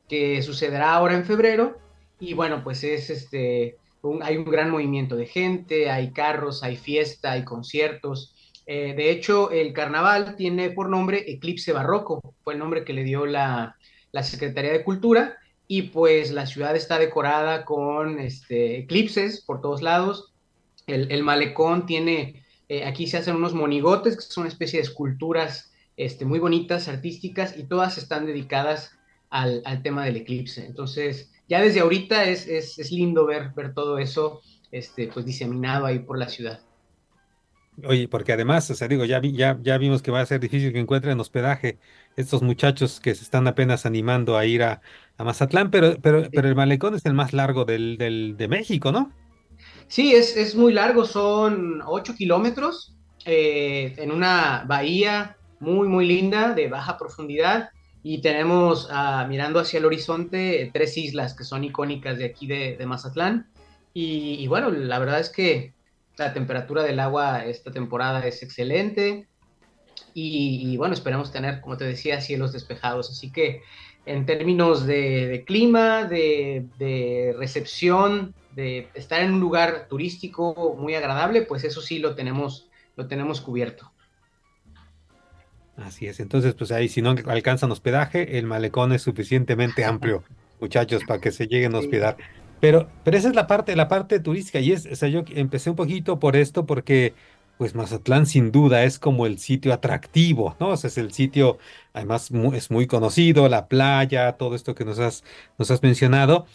que sucederá ahora en febrero. Y bueno, pues es este, hay un gran movimiento de gente, hay carros, hay fiesta, hay conciertos. Eh, de hecho, el carnaval tiene por nombre Eclipse Barroco, fue el nombre que le dio la, la Secretaría de Cultura. Y pues la ciudad está decorada con este, eclipses por todos lados el, malecón tiene, eh, aquí se hacen unos monigotes, que son una especie de esculturas este, muy bonitas, artísticas, y todas están dedicadas al, tema del eclipse. Entonces, ya desde ahorita es, es, lindo ver, ver todo eso este, pues, diseminado ahí por la ciudad. Oye, porque además, o sea, digo, ya, ya, ya vimos que va a ser difícil que encuentren hospedaje estos muchachos que se están apenas animando a ir a, Mazatlán, pero, pero, pero el malecón es el más largo del, del, de México, ¿no? Sí, es, es muy largo, son 8 kilómetros eh, en una bahía muy, muy linda, de baja profundidad, y tenemos, ah, mirando hacia el horizonte, tres islas que son icónicas de aquí de, Mazatlán. Y, bueno, la verdad es que la temperatura del agua esta temporada es excelente. Y, bueno, esperamos tener, como te decía, cielos despejados. Así que en términos de, clima, de, recepción, de estar en un lugar turístico muy agradable, pues eso sí lo tenemos, lo tenemos cubierto. Así es, entonces pues ahí si no alcanzan hospedaje, el malecón es suficientemente amplio, muchachos, para que se lleguen a hospedar. Pero, pero esa es la parte, la parte turística, y es, o sea, yo empecé un poquito por esto porque pues Mazatlán sin duda es como el sitio atractivo, ¿no? O sea, es el sitio, además es muy conocido, la playa, todo esto que nos has, nos has mencionado,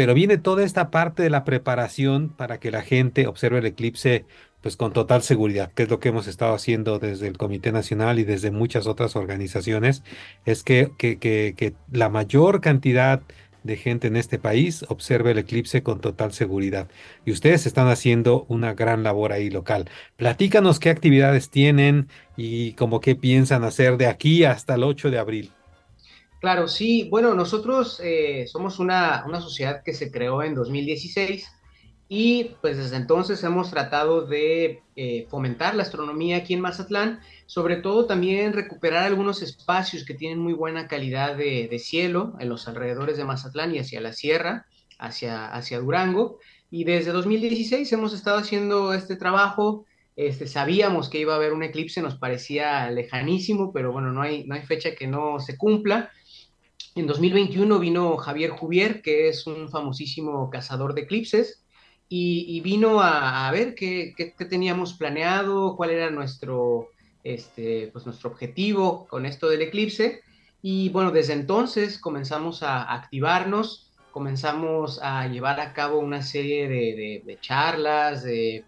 pero viene toda esta parte de la preparación para que la gente observe el eclipse pues con total seguridad, que es lo que hemos estado haciendo desde el Comité Nacional y desde muchas otras organizaciones, es que, la mayor cantidad de gente en este país observe el eclipse con total seguridad. Y ustedes están haciendo una gran labor ahí local. Platícanos qué actividades tienen y cómo qué piensan hacer de aquí hasta el 8 de abril. Claro, sí. Bueno, nosotros eh, somos una, una sociedad que se creó en 2016 y pues desde entonces hemos tratado de eh, fomentar la astronomía aquí en Mazatlán, sobre todo también recuperar algunos espacios que tienen muy buena calidad de, cielo en los alrededores de Mazatlán y hacia la sierra, hacia, hacia Durango. Y desde 2016 hemos estado haciendo este trabajo. Este, sabíamos que iba a haber un eclipse, nos parecía lejanísimo, pero bueno, no hay, no hay fecha que no se cumpla. En 2021 vino Javier Juvier, que es un famosísimo cazador de eclipses, y, vino a, ver qué, teníamos planeado, cuál era nuestro, este, pues nuestro objetivo con esto del eclipse. Y bueno, desde entonces comenzamos a activarnos, comenzamos a llevar a cabo una serie de, charlas, eh,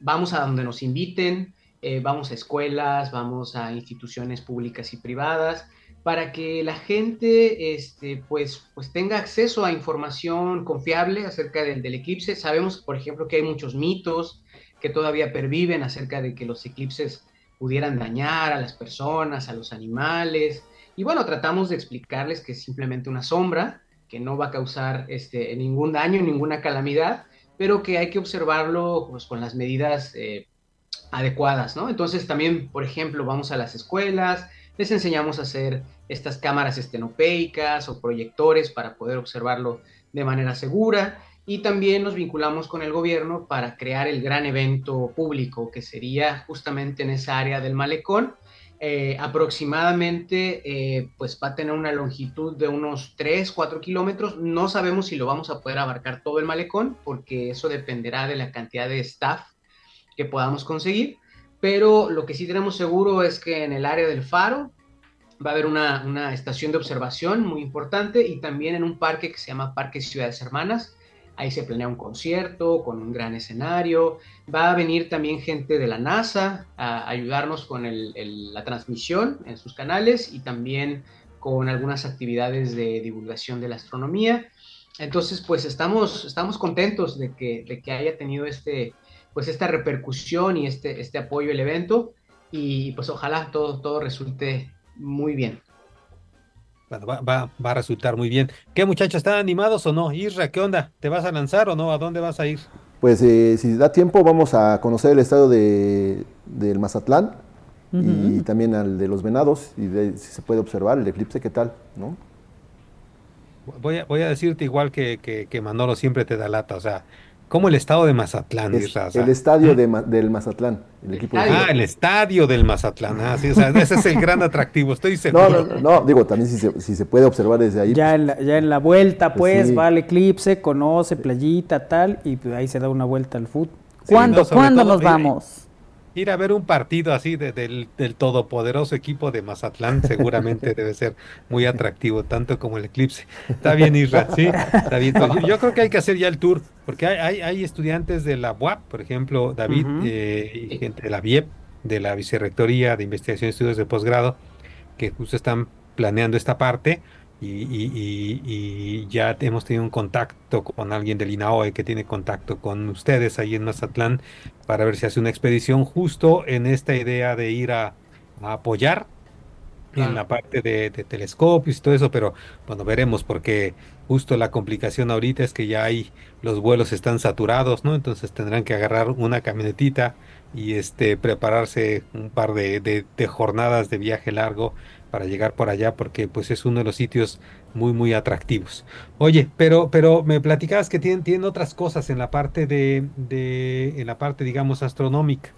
vamos a donde nos inviten, eh, vamos a escuelas, vamos a instituciones públicas y privadas, para que la gente este, pues, pues tenga acceso a información confiable acerca del, eclipse. Sabemos, por ejemplo, que hay muchos mitos que todavía perviven acerca de que los eclipses pudieran dañar a las personas, a los animales. Y bueno, tratamos de explicarles que es simplemente una sombra, que no va a causar este, ningún daño, ninguna calamidad, pero que hay que observarlo pues, con las medidas eh, adecuadas, ¿no? Entonces también, por ejemplo, vamos a las escuelas, les enseñamos a hacer estas cámaras estenopeicas o proyectores para poder observarlo de manera segura y también nos vinculamos con el gobierno para crear el gran evento público que sería justamente en esa área del malecón. Eh, aproximadamente eh, pues va a tener una longitud de unos 3, 4 kilómetros. No sabemos si lo vamos a poder abarcar todo el malecón porque eso dependerá de la cantidad de staff que podamos conseguir. Pero lo que sí tenemos seguro es que en el área del faro va a haber una, estación de observación muy importante y también en un parque que se llama Parque Ciudades Hermanas. Ahí se planea un concierto con un gran escenario. Va a venir también gente de la NASA a ayudarnos con la transmisión en sus canales y también con algunas actividades de divulgación de la astronomía. Entonces, pues estamos, estamos contentos de que, de que haya tenido este, pues esta repercusión y este, este apoyo al evento y pues ojalá todo, todo resulte muy bien. Bueno, va, va, a resultar muy bien. ¿Qué muchachos, están animados o no? Isra, ¿qué onda? ¿Te vas a lanzar o no? ¿A dónde vas a ir? Pues eh, si da tiempo vamos a conocer el estado de, del Mazatlán y también al de los Venados y si se puede observar el eclipse, ¿qué tal? ¿no? Voy, a, voy a decirte igual que, que, que Manolo siempre te da lata, o sea, como el estado de Mazatlán. el estadio del Mazatlán. El equipo ah, el estadio del Mazatlán. Ah, sí, o sea, ese es el gran atractivo, estoy seguro. No, no, no, digo, también si se, si se, puede observar desde ahí. Ya, pues, en, la, ya en la vuelta, pues, pues va al eclipse, conoce playita, tal, y pues ahí se da una vuelta al fútbol. ¿Cuándo, ¿cuándo nos vamos? Ir a ver un partido así del, todopoderoso equipo de Mazatlán seguramente debe ser muy atractivo, tanto como el eclipse. Está bien, Isra, sí, está bien. Pues yo, creo que hay que hacer ya el tour, porque hay, hay, estudiantes de la UAP, por ejemplo, David, eh, y gente de la VIEP, de la Vicerrectoría de Investigación y Estudios de Posgrado, que justo están planeando esta parte y, ya hemos tenido un contacto con alguien del INAOE que tiene contacto con ustedes ahí en Mazatlán para ver si hace una expedición justo en esta idea de ir a, apoyar en la parte de, telescopios y todo eso, pero bueno, veremos porque justo la complicación ahorita es que ya hay, los vuelos están saturados, ¿no? Entonces tendrán que agarrar una camionetita y este prepararse un par de, de jornadas de viaje largo para llegar por allá porque pues es uno de los sitios muy muy atractivos. Oye, pero pero me platicabas que tienen, tienen otras cosas en la parte de, de en la parte digamos astronómica.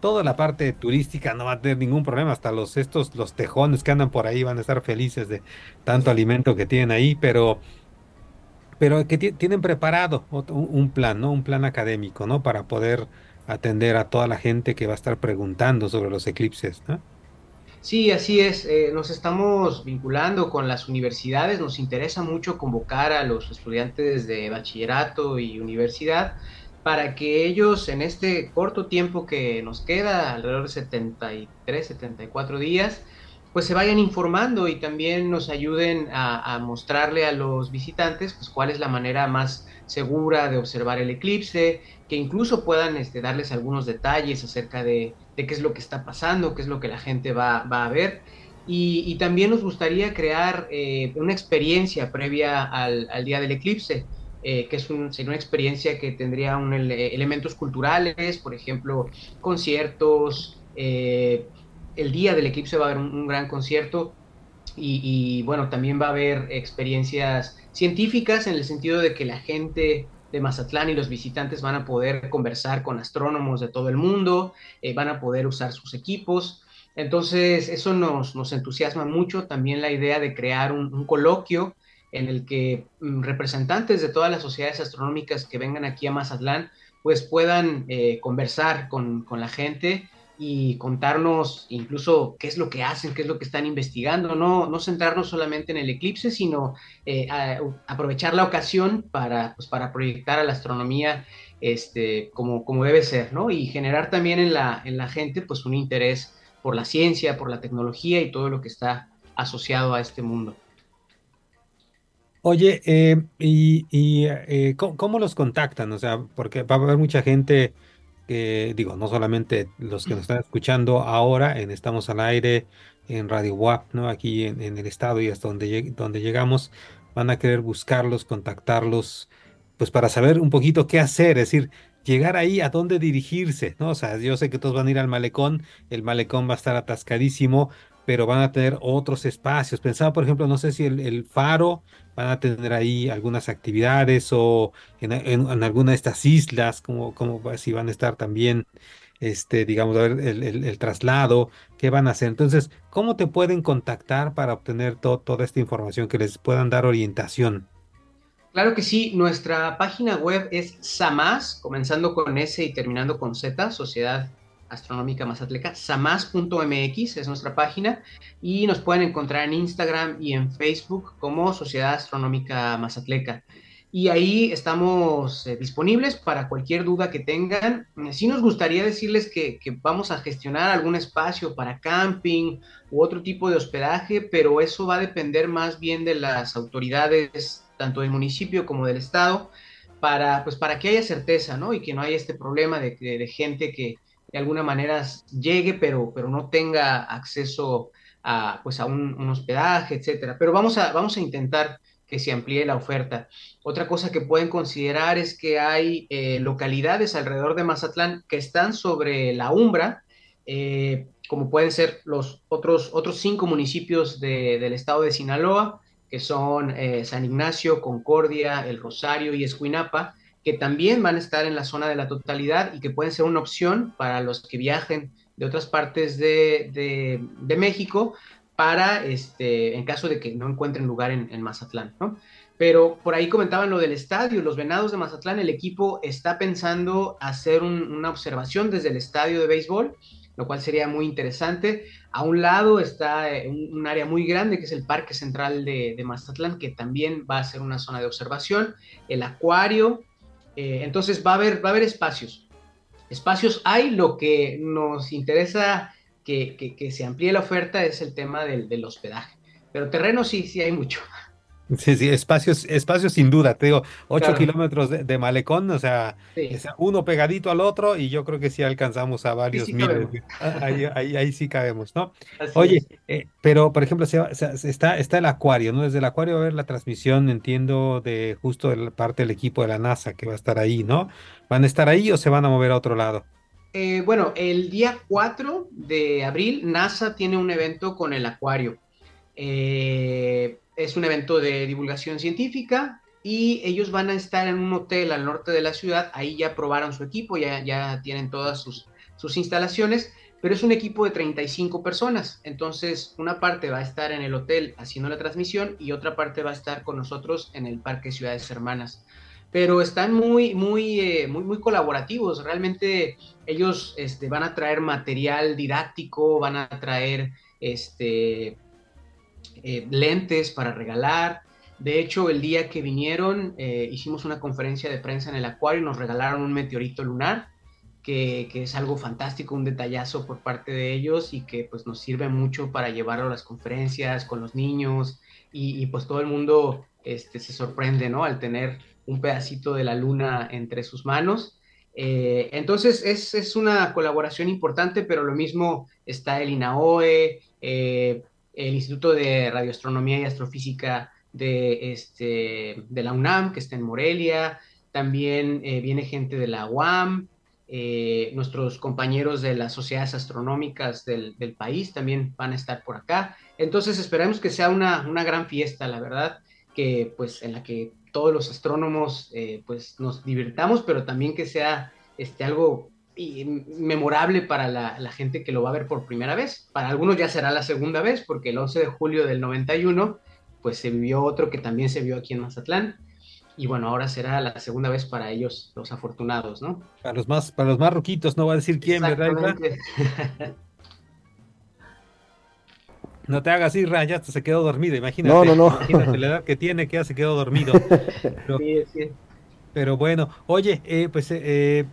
Toda la parte turística no va a tener ningún problema, hasta los estos los tejones que andan por ahí van a estar felices de tanto alimento que tienen ahí, pero pero que tienen preparado un plan, ¿no? Un plan académico, ¿no? Para poder atender a toda la gente que va a estar preguntando sobre los eclipses, ¿no? Sí, así es. Eh, nos estamos vinculando con las universidades. Nos interesa mucho convocar a los estudiantes de bachillerato y universidad para que ellos en este corto tiempo que nos queda, alrededor de 73, 74 días, pues se vayan informando y también nos ayuden a, mostrarle a los visitantes pues cuál es la manera más segura de observar el eclipse, que incluso puedan este, darles algunos detalles acerca de, qué es lo que está pasando, qué es lo que la gente va, a ver. Y, también nos gustaría crear eh, una experiencia previa al, día del eclipse, eh, que es sería una experiencia que tendría un, elementos culturales, por ejemplo, conciertos, eh, el día del eclipse va a haber un, gran concierto y, bueno, también va a haber experiencias científicas en el sentido de que la gente de Mazatlán y los visitantes van a poder conversar con astrónomos de todo el mundo, eh, van a poder usar sus equipos. Entonces, eso nos, nos entusiasma mucho. También la idea de crear un, coloquio en el que mm, representantes de todas las sociedades astronómicas que vengan aquí a Mazatlán, pues puedan eh, conversar con, con la gente y contarnos incluso qué es lo que hacen, qué es lo que están investigando, no, no centrarnos solamente en el eclipse, sino eh, aprovechar la ocasión para, pues, para proyectar a la astronomía este, como, como debe ser, ¿no? Y generar también en la, en la gente pues un interés por la ciencia, por la tecnología y todo lo que está asociado a este mundo. Oye, eh, ¿y, eh, ¿cómo, los contactan? O sea, porque va a haber mucha gente que digo, no solamente los que nos están escuchando ahora en Estamos al Aire, en Radio WAP, ¿no? Aquí en, el estado y hasta donde, donde llegamos, van a querer buscarlos, contactarlos, pues para saber un poquito qué hacer, es decir, llegar ahí a dónde dirigirse, ¿no? O sea, yo sé que todos van a ir al malecón, el malecón va a estar atascadísimo, pero van a tener otros espacios. Pensaba, por ejemplo, no sé si el, faro van a tener ahí algunas actividades o en, alguna de estas islas, como, como si van a estar también, este, digamos, a ver, el, traslado, qué van a hacer. Entonces, ¿cómo te pueden contactar para obtener toda esta información, que les puedan dar orientación? Claro que sí, nuestra página web es SAMAS, comenzando con S y terminando con Z, Sociedad Astronómica Mazatleca, samas.mx es nuestra página y nos pueden encontrar en Instagram y en Facebook como Sociedad Astronómica Mazatleca. Y ahí estamos eh, disponibles para cualquier duda que tengan. Sí nos gustaría decirles que, vamos a gestionar algún espacio para camping u otro tipo de hospedaje, pero eso va a depender más bien de las autoridades, tanto del municipio como del estado, para, pues, para que haya certeza, ¿no? Y que no haya este problema de gente que, de alguna manera llegue, pero, pero no tenga acceso a, pues a un, hospedaje, etcétera. Pero vamos a, vamos a intentar que se amplíe la oferta. Otra cosa que pueden considerar es que hay eh, localidades alrededor de Mazatlán que están sobre la Umbra, eh, como pueden ser los otros, otros cinco municipios del estado de Sinaloa, que son eh, San Ignacio, Concordia, El Rosario y Escuinapa, que también van a estar en la zona de la totalidad y que pueden ser una opción para los que viajen de otras partes de, México para, este, en caso de que no encuentren lugar en, Mazatlán, Pero por ahí comentaban lo del estadio, los Venados de Mazatlán, el equipo está pensando hacer una observación desde el estadio de béisbol, lo cual sería muy interesante. A un lado está eh, un, área muy grande que es el Parque Central de, Mazatlán, que también va a ser una zona de observación, el acuario. Eh, entonces va a, haber, va a haber espacios. Espacios hay, lo que nos interesa que, se amplíe la oferta es el tema del, del hospedaje. Pero terreno sí, sí hay mucho. Sí, sí, espacios, espacios sin duda, te digo, 8 kilómetros de, malecón, o sea, uno pegadito al otro y yo creo que sí alcanzamos a varios miles. Ahí, ahí, sí cabemos, ¿no? Oye, eh, pero por ejemplo, está, está el acuario, ¿no? Desde el acuario va a haber la transmisión, entiendo, de justo de la parte del equipo de la NASA que va a estar ahí, ¿no? ¿Van a estar ahí o se van a mover a otro lado? Eh, bueno, el día 4 de abril, NASA tiene un evento con el acuario. Eh, es un evento de divulgación científica y ellos van a estar en un hotel al norte de la ciudad. Ahí ya probaron su equipo, ya, ya tienen todas sus, sus instalaciones, pero es un equipo de 35 personas. Entonces, una parte va a estar en el hotel haciendo la transmisión y otra parte va a estar con nosotros en el Parque Ciudades Hermanas. Pero están muy, muy, eh, muy, muy colaborativos. Realmente ellos este, van a traer material didáctico, van a traer este, eh, lentes para regalar. De hecho, el día que vinieron, eh, hicimos una conferencia de prensa en el acuario y nos regalaron un meteorito lunar, que, es algo fantástico, un detallazo por parte de ellos y que pues nos sirve mucho para llevarlo a las conferencias con los niños y, pues todo el mundo este, se sorprende, ¿no? Al tener un pedacito de la luna entre sus manos. Eh, entonces es, es, una colaboración importante, pero lo mismo está el INAOE, el Instituto de Radioastronomía y Astrofísica de, este, de la UNAM, que está en Morelia, también eh, viene gente de la UAM, eh, nuestros compañeros de las sociedades astronómicas del, país también van a estar por acá. Entonces esperamos que sea una, gran fiesta, la verdad, que pues en la que todos los astrónomos eh, pues nos divirtamos, pero también que sea este, algo y memorable para la, gente que lo va a ver por primera vez. Para algunos ya será la segunda vez, porque el 11 de julio del 91, pues se vivió otro que también se vio aquí en Mazatlán. Y bueno, ahora será la segunda vez para ellos, los afortunados, ¿no? Para los más, para los más roquitos, no va a decir quién, ¿verdad? No te hagas ir, ya se quedó dormido, imagínate. No, no, no. Imagínate la edad que tiene, que ya se quedó dormido. Pero, sí, sí. pero bueno, oye, eh, pues eh, eh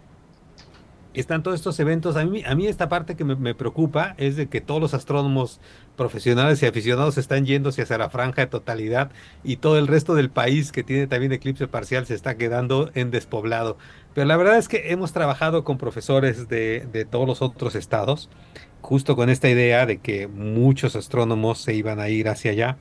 están todos estos eventos. A mí, a mí esta parte que me, preocupa es de que todos los astrónomos profesionales y aficionados están yéndose hacia la franja de totalidad y todo el resto del país que tiene también eclipse parcial se está quedando en despoblado. Pero la verdad es que hemos trabajado con profesores de, de todos los otros estados, justo con esta idea de que muchos astrónomos se iban a ir hacia allá.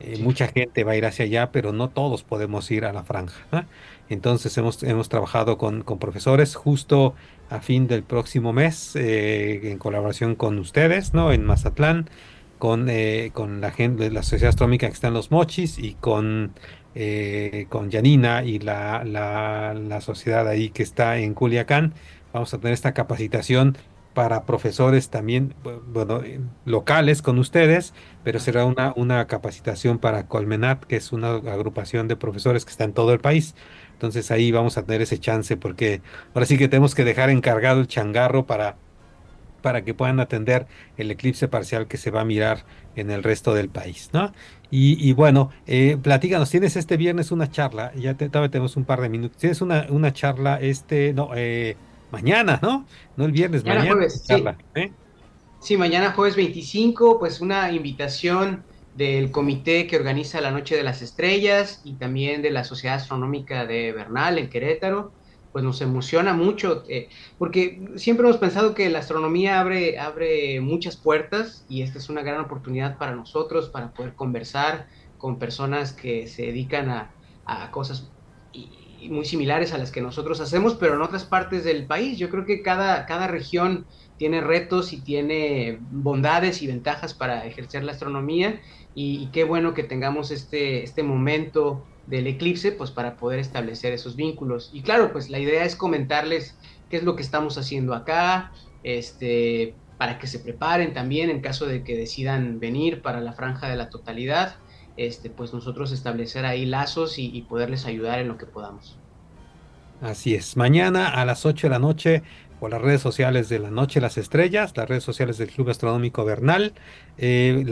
Eh, mucha gente va a ir hacia allá, pero no todos podemos ir a la franja. Entonces hemos, hemos trabajado con, con profesores justo a fin del próximo mes eh, en colaboración con ustedes, ¿no? En Mazatlán, con, eh, con la gente la Sociedad Astronómica que está en Los Mochis y con, eh, con Yanina y la, la, la, sociedad ahí que está en Culiacán. Vamos a tener esta capacitación para profesores también, bueno, locales con ustedes, pero será una, una capacitación para Colmenat, que es una agrupación de profesores que está en todo el país. Entonces ahí vamos a tener ese chance porque ahora sí que tenemos que dejar encargado el changarro para, para que puedan atender el eclipse parcial que se va a mirar en el resto del país, ¿no? Y, bueno, eh, platícanos, tienes este viernes una charla, ya te, todavía tenemos un par de minutos, tienes una, una charla este, no, eh, mañana, ¿no? No el viernes, mañana. jueves, charla, ¿eh? sí, mañana jueves 25, pues una invitación del comité que organiza la Noche de las Estrellas y también de la Sociedad Astronómica de Bernal en Querétaro, pues nos emociona mucho, eh, porque siempre hemos pensado que la astronomía abre, abre muchas puertas y esta es una gran oportunidad para nosotros, para poder conversar con personas que se dedican a, a cosas muy similares a las que nosotros hacemos, pero en otras partes del país. Yo creo que cada, cada región tiene retos y tiene bondades y ventajas para ejercer la astronomía y, qué bueno que tengamos este, este momento del eclipse pues para poder establecer esos vínculos. Y claro, pues la idea es comentarles qué es lo que estamos haciendo acá, este, para que se preparen también en caso de que decidan venir para la franja de la totalidad. este, pues nosotros establecer ahí lazos y, poderles ayudar en lo que podamos. Así es. Mañana a las 8 de la noche por las redes sociales de La Noche Las Estrellas, las redes sociales del Club Astronómico Bernal eh,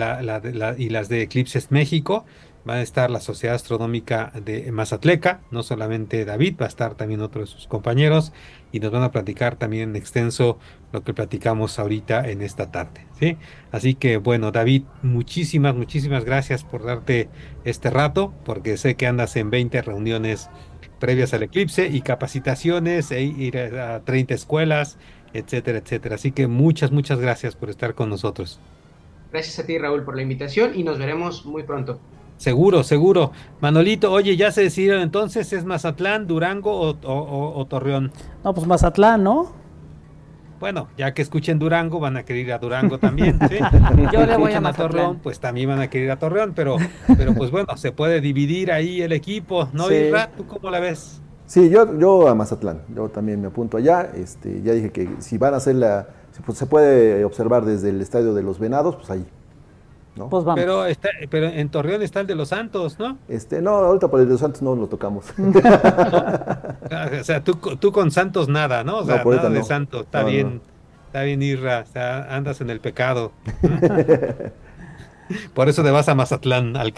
y las de Eclipses México. Va a estar la Sociedad Astronómica de Mazatleca, no solamente David, va a estar también otro de sus compañeros y nos van a platicar también en extenso lo que platicamos ahorita en esta tarde. ¿sí? Así que bueno, David, muchísimas, muchísimas gracias por darte este rato, porque sé que andas en 20 reuniones previas al eclipse y capacitaciones, e ir a 30 escuelas, etcétera, etcétera. Así que muchas, muchas gracias por estar con nosotros. Gracias a ti, Raúl, por la invitación y nos veremos muy pronto. Seguro, seguro. Manolito, oye, ya se decidieron entonces, ¿es Mazatlán, Durango o, Torreón? No, pues Mazatlán, ¿no? Bueno, ya que escuchen Durango, van a querer ir a Durango también, ¿sí? Yo le voy a, a Torreón, pues también van a querer ir a Torreón, pero, pero pues bueno, se puede dividir ahí el equipo, ¿no, sí. ¿Tú cómo la ves? Sí, yo, yo a Mazatlán, yo también me apunto allá, este, ya dije que si van a hacer la, pues, se puede observar desde el estadio de los Venados, pues ahí, pues pero, está, pero en Torreón está el de los Santos, ¿no? Este, no, ahorita por el de los Santos no lo tocamos. o sea, tú, tú, con Santos nada, ¿no? O sea, nada de Santos, está bien, está bien Irra, o sea, andas en el pecado. por eso te vas a Mazatlán, nada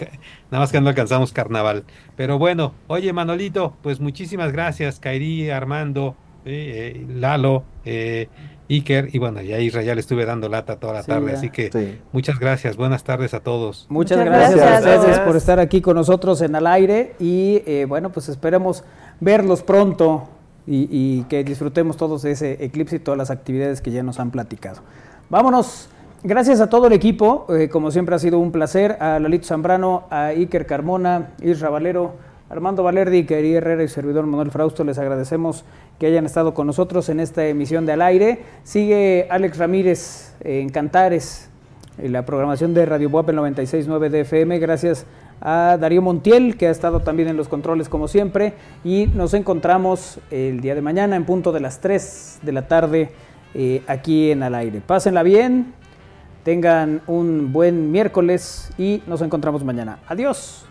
más que no alcanzamos carnaval. Pero bueno, oye Manolito, pues muchísimas gracias, Kairi, Armando, eh, Lalo, eh, Iker, y bueno, ya Israel le estuve dando lata toda la tarde, así que muchas gracias, buenas tardes a todos. Muchas, gracias, a ustedes por estar aquí con nosotros en Al Aire y eh, bueno, pues esperemos verlos pronto y, que disfrutemos todos de ese eclipse y todas las actividades que ya nos han platicado. Vámonos, gracias a todo el equipo, eh, como siempre ha sido un placer, a Lalito Zambrano, a Iker Carmona, Isra Valero, Armando Valerdi, Quería Herrera y servidor Manuel Frausto, les agradecemos que hayan estado con nosotros en esta emisión de Al Aire. Sigue Alex Ramírez en Cantares, en la programación de Radio Buap 96.9 de FM. Gracias a Darío Montiel, que ha estado también en los controles como siempre. Y nos encontramos el día de mañana en punto de las 3 de la tarde eh, aquí en Al Aire. Pásenla bien, tengan un buen miércoles y nos encontramos mañana. Adiós.